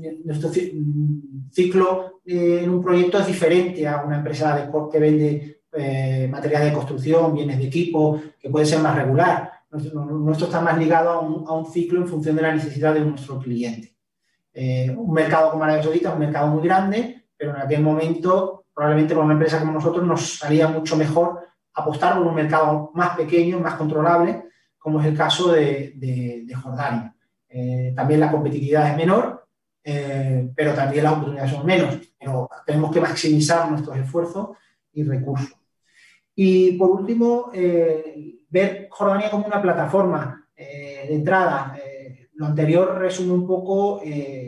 eh, nuestro ciclo en un proyecto es diferente a una empresa que vende eh, material de construcción, bienes de equipo, que puede ser más regular. Nuestro, está más ligado a un ciclo en función de la necesidad de nuestro cliente. Eh, un mercado como Arabia Saudita es un mercado muy grande, pero en aquel momento probablemente para una empresa como nosotros nos haría mucho mejor apostar por un mercado más pequeño, más controlable, como es el caso de, Jordania. Eh, también la competitividad es menor, eh, pero también las oportunidades son menos. Pero tenemos que maximizar nuestros esfuerzos y recursos. Y por último, ver Jordania como una plataforma de entrada. Lo anterior resume un poco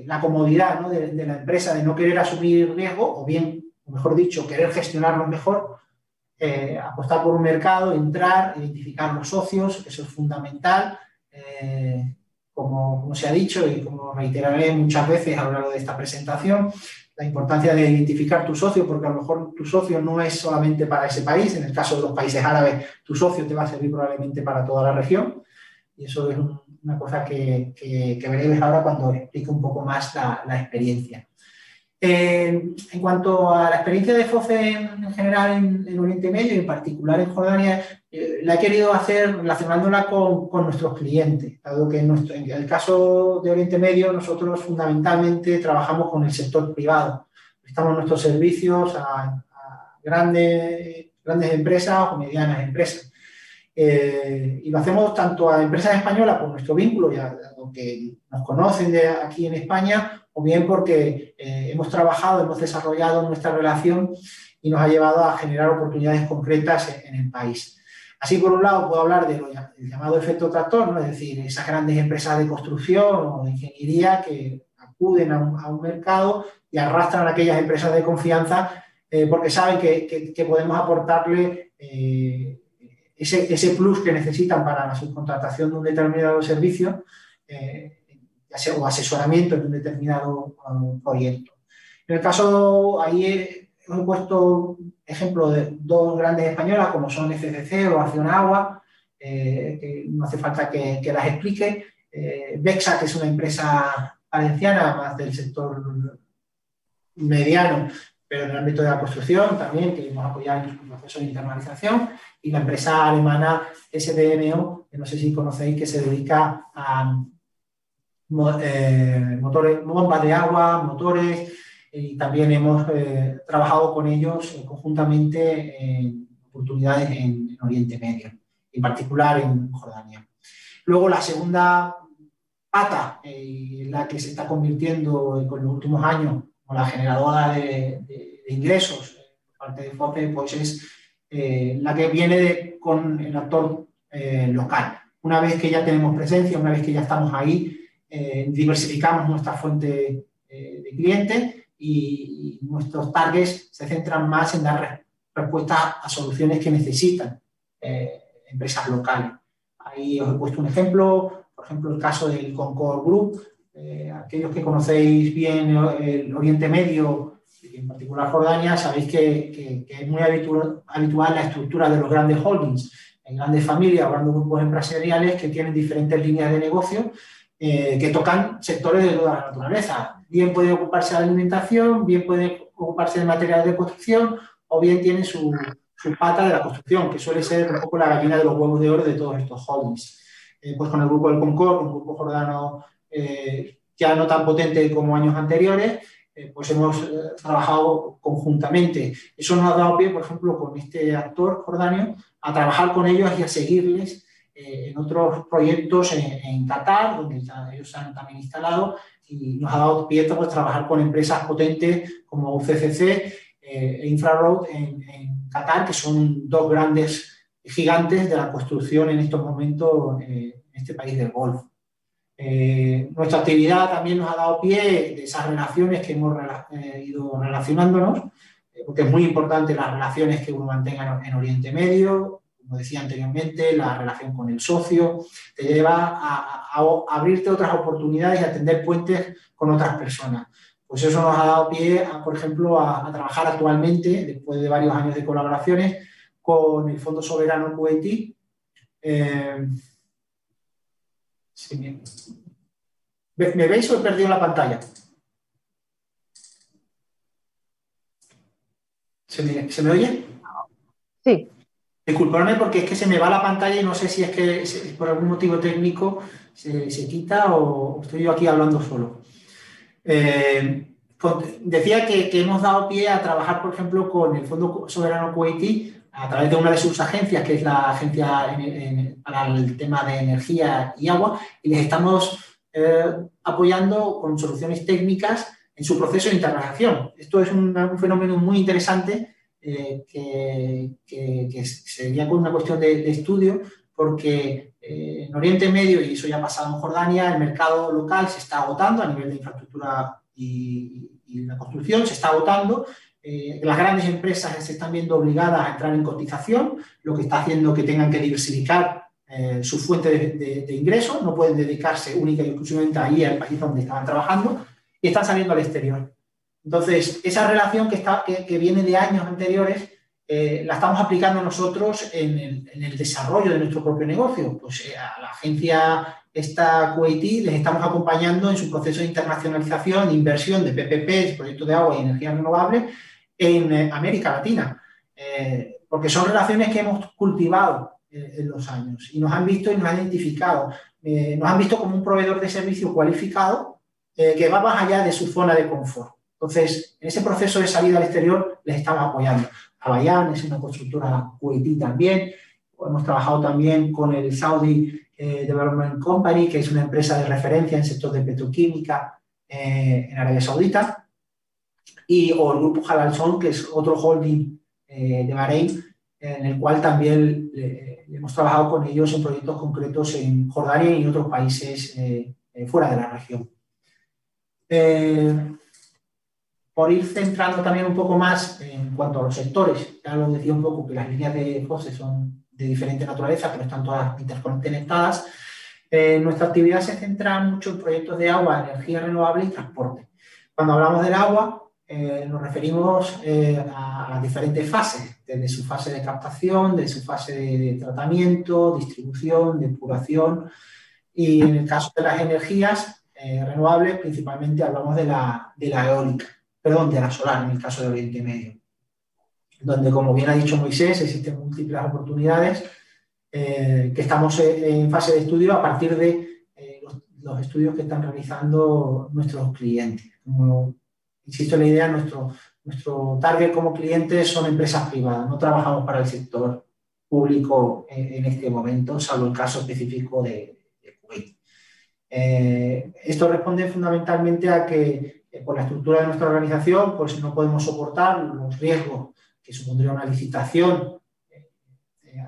la comodidad de, de, la empresa de no querer asumir riesgo, o bien, mejor dicho, querer gestionarlo mejor, eh, apostar por un mercado, entrar, identificar los socios, eso es fundamental. Eh, como, se ha dicho y como reiteraré muchas veces a lo largo de esta presentación, la importancia de identificar tu socio, porque a lo mejor tu socio no es solamente para ese país, en el caso de los países árabes, tu socio te va a servir probablemente para toda la región, y eso es una cosa que, veréis ahora cuando explique un poco más la, experiencia. Eh, en cuanto a la experiencia de FOCE en, general en, Oriente Medio y en particular en Jordania, eh, la he querido hacer relacionándola con, nuestros clientes, dado que en, el caso de Oriente Medio nosotros fundamentalmente trabajamos con el sector privado. Prestamos nuestros servicios a, grandes, grandes empresas o medianas empresas. Eh, y lo hacemos tanto a empresas españolas por nuestro vínculo, ya que nos conocen de aquí en España, o bien porque eh, hemos trabajado, hemos desarrollado nuestra relación y nos ha llevado a generar oportunidades concretas en, el país. Así, por un lado, puedo hablar del llamado efecto tractor, ¿no? es decir, esas grandes empresas de construcción o de ingeniería que acuden a un, mercado y arrastran a aquellas empresas de confianza eh, porque saben que, podemos aportarle ese, plus que necesitan para la subcontratación de un determinado servicio o asesoramiento en un determinado um, proyecto. En el caso, ahí he, puesto ejemplo de dos grandes españolas como son FCC o Acción Agua, eh, que no hace falta que, las explique. Eh, Bexa, que es una empresa valenciana, más del sector mediano, pero en el ámbito de la construcción también, que hemos apoyado en su proceso de internalización, y la empresa alemana SDMO, que no sé si conocéis, que se dedica a eh, motores, bombas de agua, motores, y también hemos eh, trabajado con ellos eh, conjuntamente en oportunidades en, Oriente Medio, en particular en Jordania. Luego la segunda pata, en la que se está convirtiendo con los últimos años la generadora de, ingresos por parte de FOPE, pues es la que viene con el actor local. Una vez que ya tenemos presencia, una vez que ya estamos ahí, eh, diversificamos nuestra fuente eh, de clientes y, nuestros targets se centran más en dar respuesta a soluciones que necesitan eh, empresas locales. Ahí os he puesto un ejemplo, por ejemplo, el caso del Concord Group. Aquellos que conocéis bien el Oriente Medio, y en particular Jordania, sabéis que, que, es muy habitual, habitual, la estructura de los grandes holdings, en grandes familias o grandes grupos empresariales que tienen diferentes líneas de negocio eh, que tocan sectores de toda la naturaleza. Bien puede ocuparse de alimentación, bien puede ocuparse de materiales de construcción, o bien tiene su, su, pata de la construcción, que suele ser un poco la gallina de los huevos de oro de todos estos holdings. Eh, pues con el grupo del Concord, un grupo jordano eh, ya no tan potente como años anteriores, pues hemos trabajado conjuntamente. Eso nos ha dado pie, por ejemplo, con este actor jordano, a trabajar con ellos y a seguirles eh, en otros proyectos en, Qatar, donde ellos se han también instalado y nos ha dado pie pues, trabajar con empresas potentes como UCCC eh, e Infraroad en, Qatar, que son dos grandes gigantes de la construcción en estos momentos eh, en este país del Golfo. Nuestra actividad también nos ha dado pie de esas relaciones que hemos ido relacionándonos, porque es muy importante las relaciones que uno mantenga en Oriente Medio, como decía anteriormente, la relación con el socio, te lleva a, abrirte otras oportunidades y a tender puentes con otras personas. Pues eso nos ha dado pie, por ejemplo, a, trabajar actualmente, después de varios años de colaboraciones, con el Fondo Soberano Kuwaití. Eh, me, veis o he perdido la pantalla? ¿Se me oye? Sí. Disculpadme porque es que se me va la pantalla y no sé si es que por algún motivo técnico se, quita o estoy yo aquí hablando solo. Eh, decía que, hemos dado pie a trabajar, por ejemplo, con el Fondo Soberano Kuwaití a través de una de sus agencias, que es la Agencia para el tema de energía y agua, y les estamos eh, apoyando con soluciones técnicas en su proceso de internalización. Esto es un, fenómeno muy interesante eh, que, sería con una cuestión de, estudio, porque eh, en Oriente Medio, y eso ya ha pasado en Jordania, el mercado local se está agotando a nivel de infraestructura y, la construcción, se está agotando. Eh, las grandes empresas se están viendo obligadas a entrar en cotización, lo que está haciendo que tengan que diversificar eh, su fuente de, ingresos, no pueden dedicarse única y exclusivamente ahí al país donde estaban trabajando y están saliendo al exterior. Entonces, esa relación que, viene de años anteriores, eh, la estamos aplicando nosotros en el, desarrollo de nuestro propio negocio. Pues a la agencia esta Kuwaití les estamos acompañando en su proceso de internacionalización, inversión de PPP, proyectos de agua y energía renovable, en eh, América Latina. Eh, porque son relaciones que hemos cultivado eh, en los años y nos han visto y nos han identificado. nos han visto como un proveedor de servicio cualificado que va más allá de su zona de confort. Entonces, en ese proceso de salida al exterior les estamos apoyando. Abayán es una constructora kuwaití también. Hemos trabajado también con el Saudi eh, Development Company, que es una empresa de referencia en sector de petroquímica eh, en Arabia Saudita, y o el grupo Halal que es otro holding eh, de Bahrein, en el cual también hemos trabajado con ellos en proyectos concretos en Jordania y en otros países fuera de la región. por ir centrando también un poco más en cuanto a los sectores, ya lo decía un poco que las líneas de FOSE son de diferente naturaleza, pero están todas interconectadas. Eh, nuestra actividad se centra mucho en proyectos de agua, energía renovable y transporte. Cuando hablamos del agua, eh, nos referimos eh, a las diferentes fases, desde su fase de captación, de su fase de, tratamiento, distribución, depuración. Y en el caso de las energías renovables, principalmente hablamos de la, eólica, perdón, de la solar, en el caso de Oriente Medio donde, como bien ha dicho Moisés, existen múltiples oportunidades eh, que estamos en fase de estudio a partir de eh, los, estudios que están realizando nuestros clientes. Insisto en la idea, nuestro, nuestro target como clientes son empresas privadas, no trabajamos para el sector público en, este momento, salvo el caso específico de, Kuwait. Eh, esto responde fundamentalmente a que por la estructura de nuestra organización, pues no podemos soportar los riesgos que supondría una licitación eh,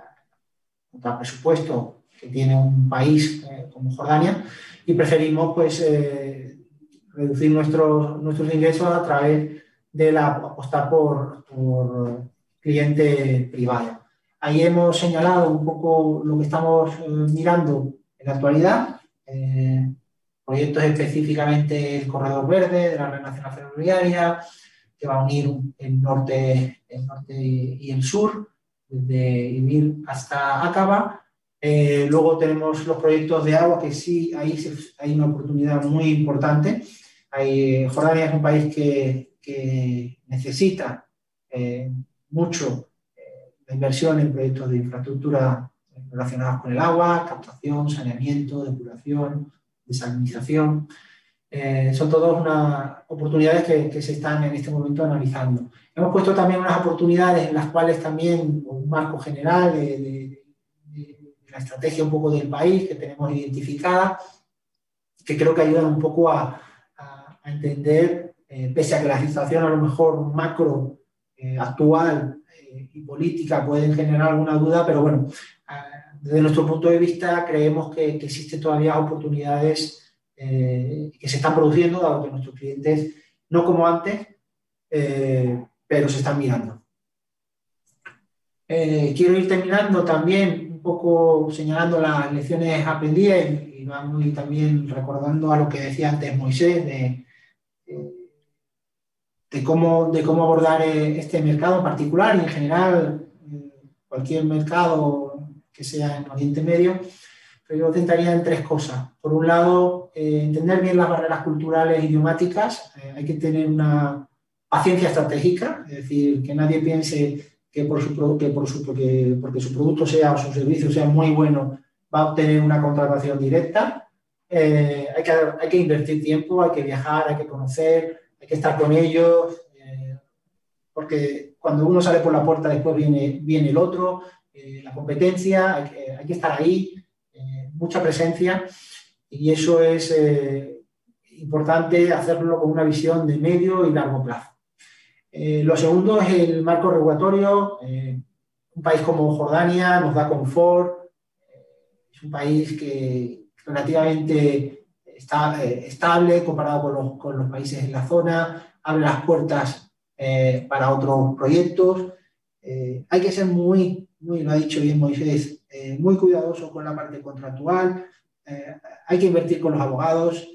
contra presupuesto que tiene un país eh, como Jordania y preferimos pues eh, reducir nuestros, nuestros ingresos a través de la, apostar por, por cliente privado. Ahí hemos señalado un poco lo que estamos mirando en la actualidad, proyectos específicamente el Corredor Verde de la Red Nacional Ferroviaria, que va a unir el norte, el norte y el sur, desde Imir hasta Acaba. Eh, luego tenemos los proyectos de agua, que sí, ahí hay una oportunidad muy importante. Hay, Jordania es un país que, necesita eh, mucho eh, la inversión en proyectos de infraestructura relacionados con el agua, captación, saneamiento, depuración, desalinización. Eh, son todas unas oportunidades que, se están en este momento analizando. Hemos puesto también unas oportunidades en las cuales también un marco general de, la estrategia un poco del país que tenemos identificada, que creo que ayudan un poco a, entender, eh, pese a que la situación a lo mejor macro eh, actual y política pueden generar alguna duda, pero bueno, desde nuestro punto de vista creemos que, que existen todavía oportunidades eh, que se están produciendo, dado que nuestros clientes, no como antes, eh, pero se están mirando. Eh, quiero ir terminando también un poco señalando las lecciones aprendidas y, vamos también recordando a lo que decía antes Moisés de, de, cómo, de cómo abordar este mercado en particular y en general cualquier mercado que sea en Oriente Medio yo tentaría en tres cosas. Por un lado, eh, entender bien las barreras culturales e idiomáticas. Eh, hay que tener una paciencia estratégica, es decir, que nadie piense que, por su, que por su, porque, porque su producto sea o su servicio sea muy bueno, va a obtener una contratación directa. Eh, hay, que, hay que invertir tiempo, hay que viajar, hay que conocer, hay que estar con ellos, porque cuando uno sale por la puerta después viene, viene el otro, la competencia, hay que, estar ahí, mucha presencia y eso es importante hacerlo con una visión de medio y largo plazo. Eh, lo segundo es el marco regulatorio. Eh, un país como Jordania nos da confort, eh, es un país que relativamente está estable comparado con los, con los, países en la zona, abre las puertas para otros proyectos. hay que ser muy, muy, lo ha dicho bien Moisés, muy cuidadoso con la parte contractual. hay que invertir con los abogados.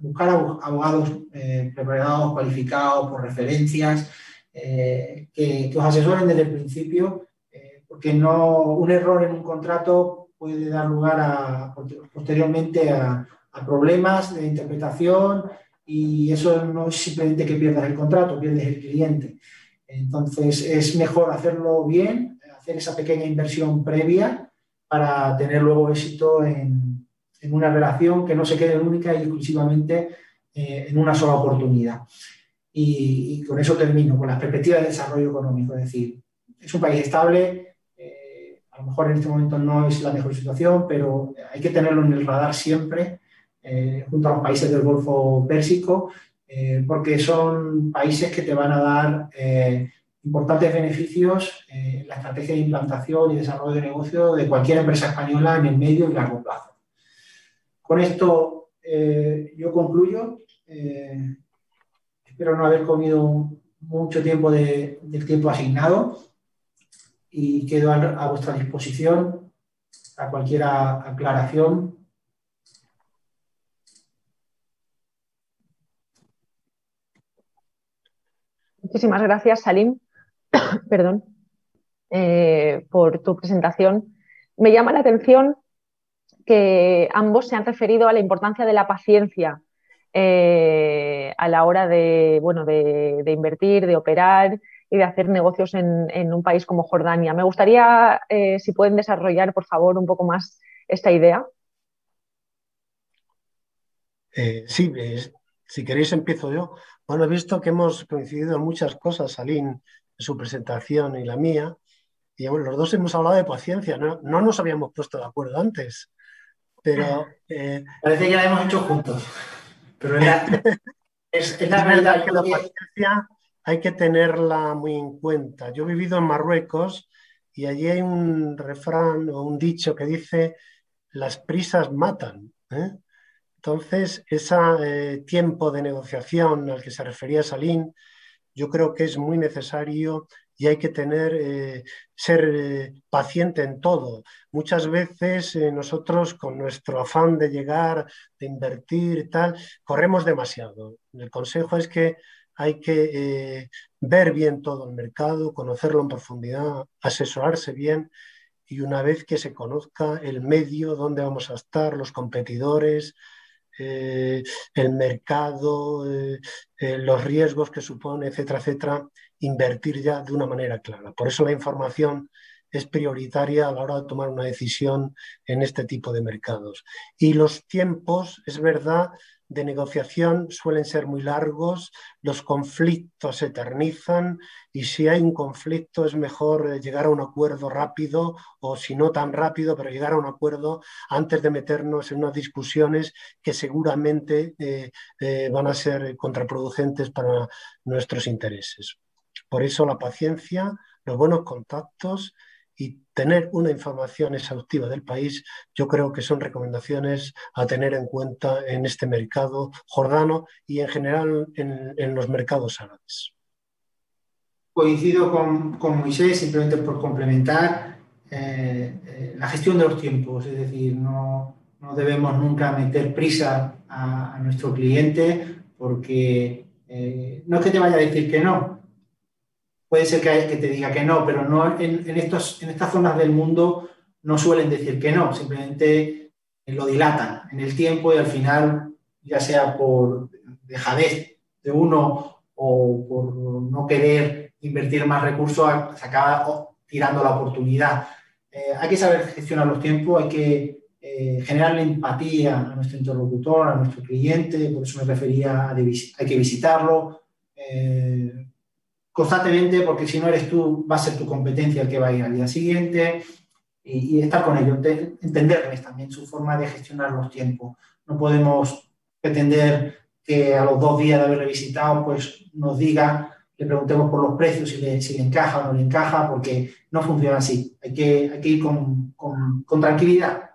buscar abogados eh, preparados, cualificados por referencias, eh, que, os asesoren desde el principio, eh, porque no, un error en un contrato puede dar lugar a, posteriormente a, problemas de interpretación y eso no es simplemente que pierdas el contrato, pierdes el cliente. Entonces es mejor hacerlo bien, hacer esa pequeña inversión previa para tener luego éxito en, en una relación que no se quede única y exclusivamente eh, en una sola oportunidad. Y, con eso termino, con las perspectivas de desarrollo económico. Es decir, es un país estable, a lo mejor en este momento no es la mejor situación, pero hay que tenerlo en el radar siempre, eh, junto a los países del Golfo Pérsico, porque son países que te van a dar importantes beneficios en la estrategia de implantación y desarrollo de negocio de cualquier empresa española en el medio y largo plazo. Con esto eh, yo concluyo. Eh, espero no haber comido mucho tiempo del tiempo asignado y quedo a, vuestra disposición a cualquier aclaración. Muchísimas gracias, Salim, *coughs* perdón, eh, por tu presentación. Me llama la atención que ambos se han referido a la importancia de la paciencia eh, a la hora de, bueno, de, invertir, de operar y de hacer negocios en, un país como Jordania. Me gustaría, eh, si pueden desarrollar, por favor, un poco más esta idea. Eh, sí, si queréis empiezo yo. Bueno, he visto que hemos coincidido en muchas cosas, Aline, en su presentación y la mía, y bueno, los dos hemos hablado de paciencia, no, no nos habíamos puesto de acuerdo antes pero... *laughs* Eh, Parece que la hemos hecho juntos, pero es, la *laughs* verdad que la paciencia hay que tenerla muy en cuenta. Yo he vivido en Marruecos y allí hay un refrán o un dicho que dice, las prisas matan. ¿eh? Entonces, ese eh, tiempo de negociación al que se refería Salín, yo creo que es muy necesario y hay que tener, eh, ser paciente en todo. Muchas veces nosotros con nuestro afán de llegar, de invertir tal, corremos demasiado. El consejo es que hay que ver bien todo el mercado, conocerlo en profundidad, asesorarse bien y una vez que se conozca el medio, dónde vamos a estar, los competidores, el mercado, los riesgos que supone, etcétera, etcétera, invertir ya de una manera clara. Por eso la información es prioritaria a la hora de tomar una decisión en este tipo de mercados. Y los tiempos, es verdad, de negociación suelen ser muy largos, los conflictos se eternizan y si hay un conflicto es mejor eh, llegar a un acuerdo rápido o si no tan rápido, pero llegar a un acuerdo antes de meternos en unas discusiones que seguramente eh, eh, van a ser contraproducentes para nuestros intereses. Por eso la paciencia, los buenos contactos tener una información exhaustiva del país, yo creo que son recomendaciones a tener en cuenta en este mercado jordano y en general en, los mercados árabes. Coincido con, Moisés, simplemente por complementar eh, eh, la gestión de los tiempos, es decir, no, debemos nunca meter prisa a, nuestro cliente porque eh, no es que te vaya a decir que no, puede ser que, que te diga que no, pero no en, estos, en estas zonas del mundo no suelen decir que no, simplemente lo dilatan en el tiempo y al final, ya sea por dejadez de uno o por no querer invertir más recursos, se acaba tirando la oportunidad. Eh, hay que saber gestionar los tiempos, hay que eh, generar empatía a nuestro interlocutor, a nuestro cliente, por eso me refería a hay que visitarlo eh, constantemente, porque si no eres tú, va a ser tu competencia el que va a ir al día siguiente y, estar con ellos, entenderles también su forma de gestionar los tiempos. No podemos pretender que a los dos días de haberle visitado, pues nos diga, le preguntemos por los precios, si le, encaja o no le encaja, porque no funciona así. Hay que, ir con tranquilidad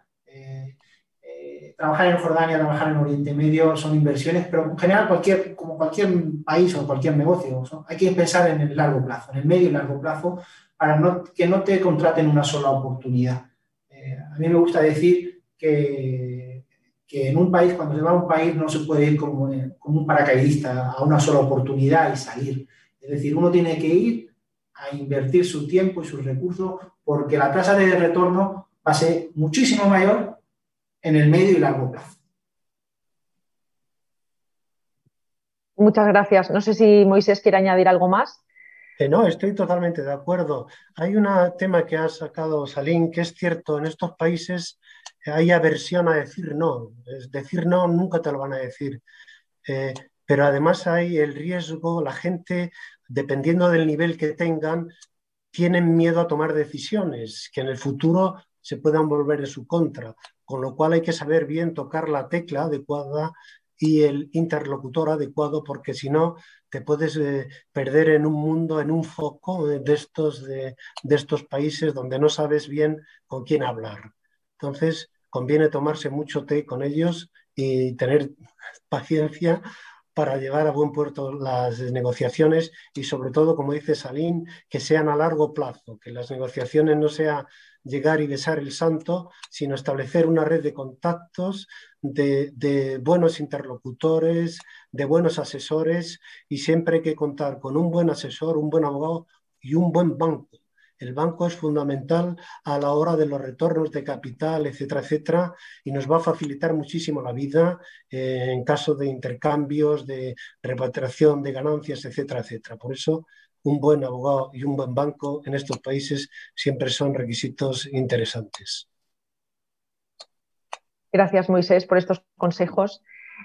trabajar en Jordania, trabajar en Oriente Medio son inversiones, pero en general cualquier, como cualquier país o cualquier negocio, hay que pensar en el largo plazo, en el medio y largo plazo, para no, que no te contraten una sola oportunidad. Eh, a mí me gusta decir que, que, en un país, cuando se va a un país, no se puede ir como, como un paracaidista a una sola oportunidad y salir. Es decir, uno tiene que ir a invertir su tiempo y sus recursos porque la tasa de retorno va a ser muchísimo mayor en el medio y largo plazo. Muchas gracias. No sé si Moisés quiere añadir algo más. Eh, no, estoy totalmente de acuerdo. Hay un tema que ha sacado Salín, que es cierto, en estos países hay aversión a decir no. Es decir no nunca te lo van a decir. Eh, pero además hay el riesgo, la gente, dependiendo del nivel que tengan, tienen miedo a tomar decisiones que en el futuro se puedan volver en su contra con lo cual hay que saber bien tocar la tecla adecuada y el interlocutor adecuado, porque si no te puedes eh, perder en un mundo, en un foco de estos, de, estos países donde no sabes bien con quién hablar. Entonces, conviene tomarse mucho té con ellos y tener paciencia para llevar a buen puerto las negociaciones y sobre todo, como dice Salín, que sean a largo plazo, que las negociaciones no sea llegar y besar el santo, sino establecer una red de contactos, de, buenos interlocutores, de buenos asesores y siempre hay que contar con un buen asesor, un buen abogado y un buen banco. El banco es fundamental a la hora de los retornos de capital, etcétera, etcétera, y nos va a facilitar muchísimo la vida eh, en caso de intercambios, de repatriación de ganancias, etcétera, etcétera. Por eso un buen abogado y un buen banco en estos países siempre son requisitos interesantes. Gracias, Moisés, por estos consejos.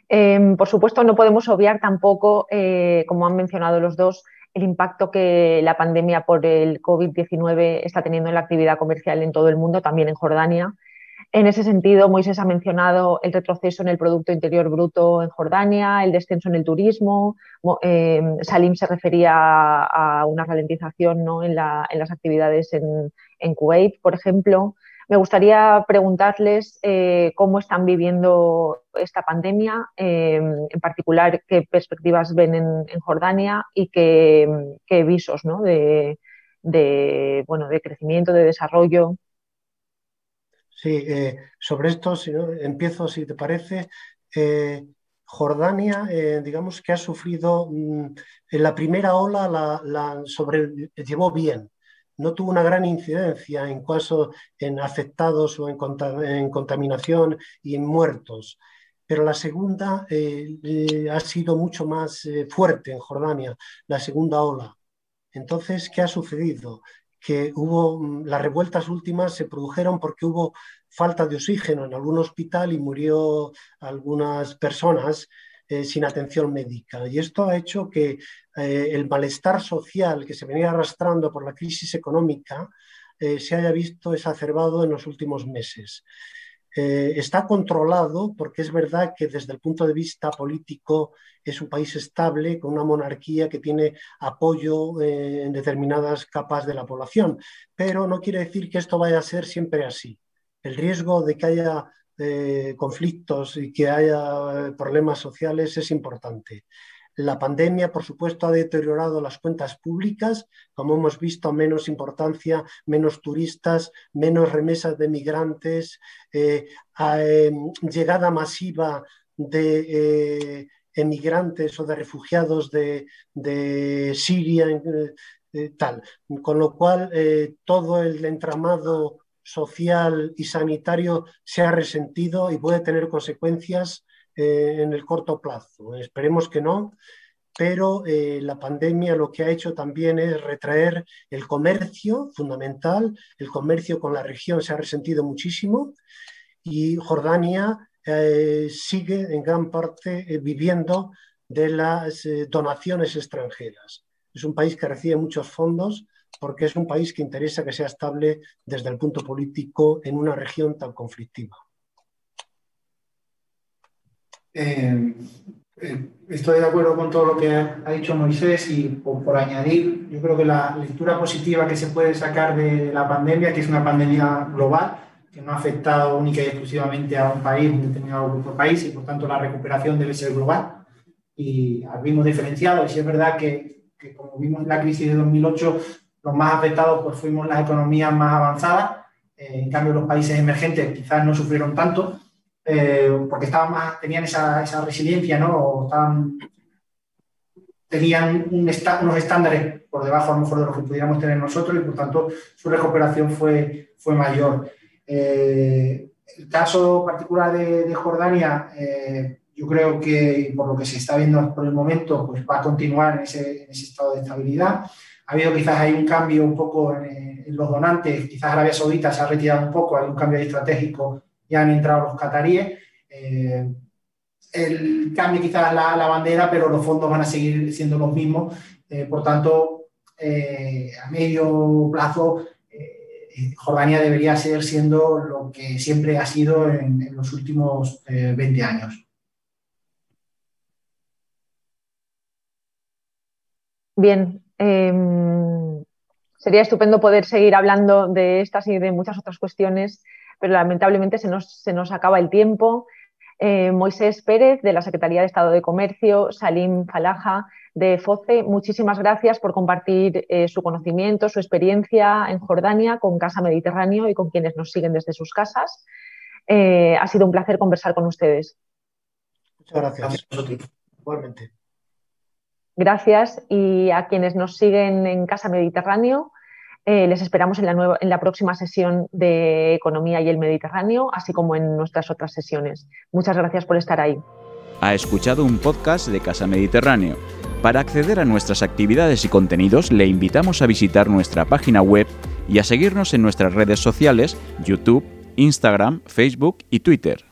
Em, por supuesto, no podemos obviar tampoco, eh, como han mencionado los dos, el impacto que la pandemia por el COVID-19 está teniendo en la actividad comercial en todo el mundo, también en Jordania. En ese sentido, Moisés ha mencionado el retroceso en el Producto Interior Bruto en Jordania, el descenso en el turismo. Eh, Salim se refería a, una ralentización en, las actividades en, Kuwait, por ejemplo. Me gustaría preguntarles eh, cómo están viviendo esta pandemia, eh, en particular qué perspectivas ven en, Jordania y qué, visos de, bueno, de crecimiento, de desarrollo Sí, eh, sobre esto, si empiezo si te parece. Eh, Jordania, eh, digamos que ha sufrido mm, en la primera ola, la, sobre, llevó bien. No tuvo una gran incidencia en caso en afectados o en, contaminación y en muertos. Pero la segunda ha sido mucho más fuerte en Jordania, la segunda ola. Entonces, ¿qué ha sucedido? Que hubo, mm, las revueltas últimas se produjeron porque hubo falta de oxígeno en algún hospital y murió algunas personas eh, sin atención médica. Y esto ha hecho que eh, el malestar social que se venía arrastrando por la crisis económica eh, se haya visto exacerbado en los últimos meses. Eh, está controlado porque es verdad que desde el punto de vista político es un país estable, con una monarquía que tiene apoyo eh, en determinadas capas de la población, pero no quiere decir que esto vaya a ser siempre así. El riesgo de que haya eh, conflictos y que haya problemas sociales es importante. La pandemia, por supuesto, ha deteriorado las cuentas públicas, como hemos visto, menos importancia, menos turistas, menos remesas de migrantes, eh, em, llegada masiva de eh, emigrantes o de refugiados de, Siria, eh, tal. Con lo cual, todo el entramado social y sanitario se ha resentido y puede tener consecuencias eh, en el corto plazo. Esperemos que no, pero eh, la pandemia lo que ha hecho también es retraer el comercio fundamental, el comercio con la región se ha resentido muchísimo y Jordania eh, sigue en gran parte eh, viviendo de las eh, donaciones extranjeras. Es un país que recibe muchos fondos porque es un país que interesa que sea estable desde el punto político en una región tan conflictiva. Estoy de acuerdo con todo lo que ha dicho Moisés y por, añadir, yo creo que la lectura positiva que se puede sacar de la pandemia, que es una pandemia global, que no ha afectado única y exclusivamente a un país, un determinado grupo de país, y por tanto la recuperación debe ser global y mismo diferenciado. Y si es verdad que, como vimos en la crisis de 2008, los más afectados pues fuimos las economías más avanzadas, eh, en cambio los países emergentes quizás no sufrieron tanto, eh, porque estaban más, tenían esa, esa resiliencia, ¿no? O estaban, tenían un unos estándares por debajo a lo mejor de los que pudiéramos tener nosotros y por tanto su recuperación fue, fue mayor. Eh, el caso particular de, Jordania, eh, yo creo que por lo que se está viendo por el momento, pues va a continuar en ese, estado de estabilidad. Ha habido quizás hay un cambio un poco en, los donantes, quizás Arabia Saudita se ha retirado un poco, hay un cambio estratégico, ya han entrado los cataríes. Eh, el cambio quizás la, bandera, pero los fondos van a seguir siendo los mismos. por tanto, a medio plazo Jordania debería ser siendo lo que siempre ha sido en, los últimos 20 eh, años. Bien, em, sería estupendo poder seguir hablando de estas y de muchas otras cuestiones, pero lamentablemente se nos, se nos acaba el tiempo. Eh, Moisés Pérez, de la Secretaría de Estado de Comercio, Salim Falaja, de FOCE, muchísimas gracias por compartir eh, su conocimiento, su experiencia en Jordania con Casa Mediterráneo y con quienes nos siguen desde sus casas. Eh, ha sido un placer conversar con ustedes. Muchas gracias. Igualmente. Gracias y a quienes nos siguen en Casa Mediterráneo. Eh, les esperamos en la, en la próxima sesión de Economía y el Mediterráneo, así como en nuestras otras sesiones. Muchas gracias por estar ahí. Ha escuchado un podcast de Casa Mediterráneo. Para acceder a nuestras actividades y contenidos, le invitamos a visitar nuestra página web y a seguirnos en nuestras redes sociales, YouTube, Instagram, Facebook y Twitter.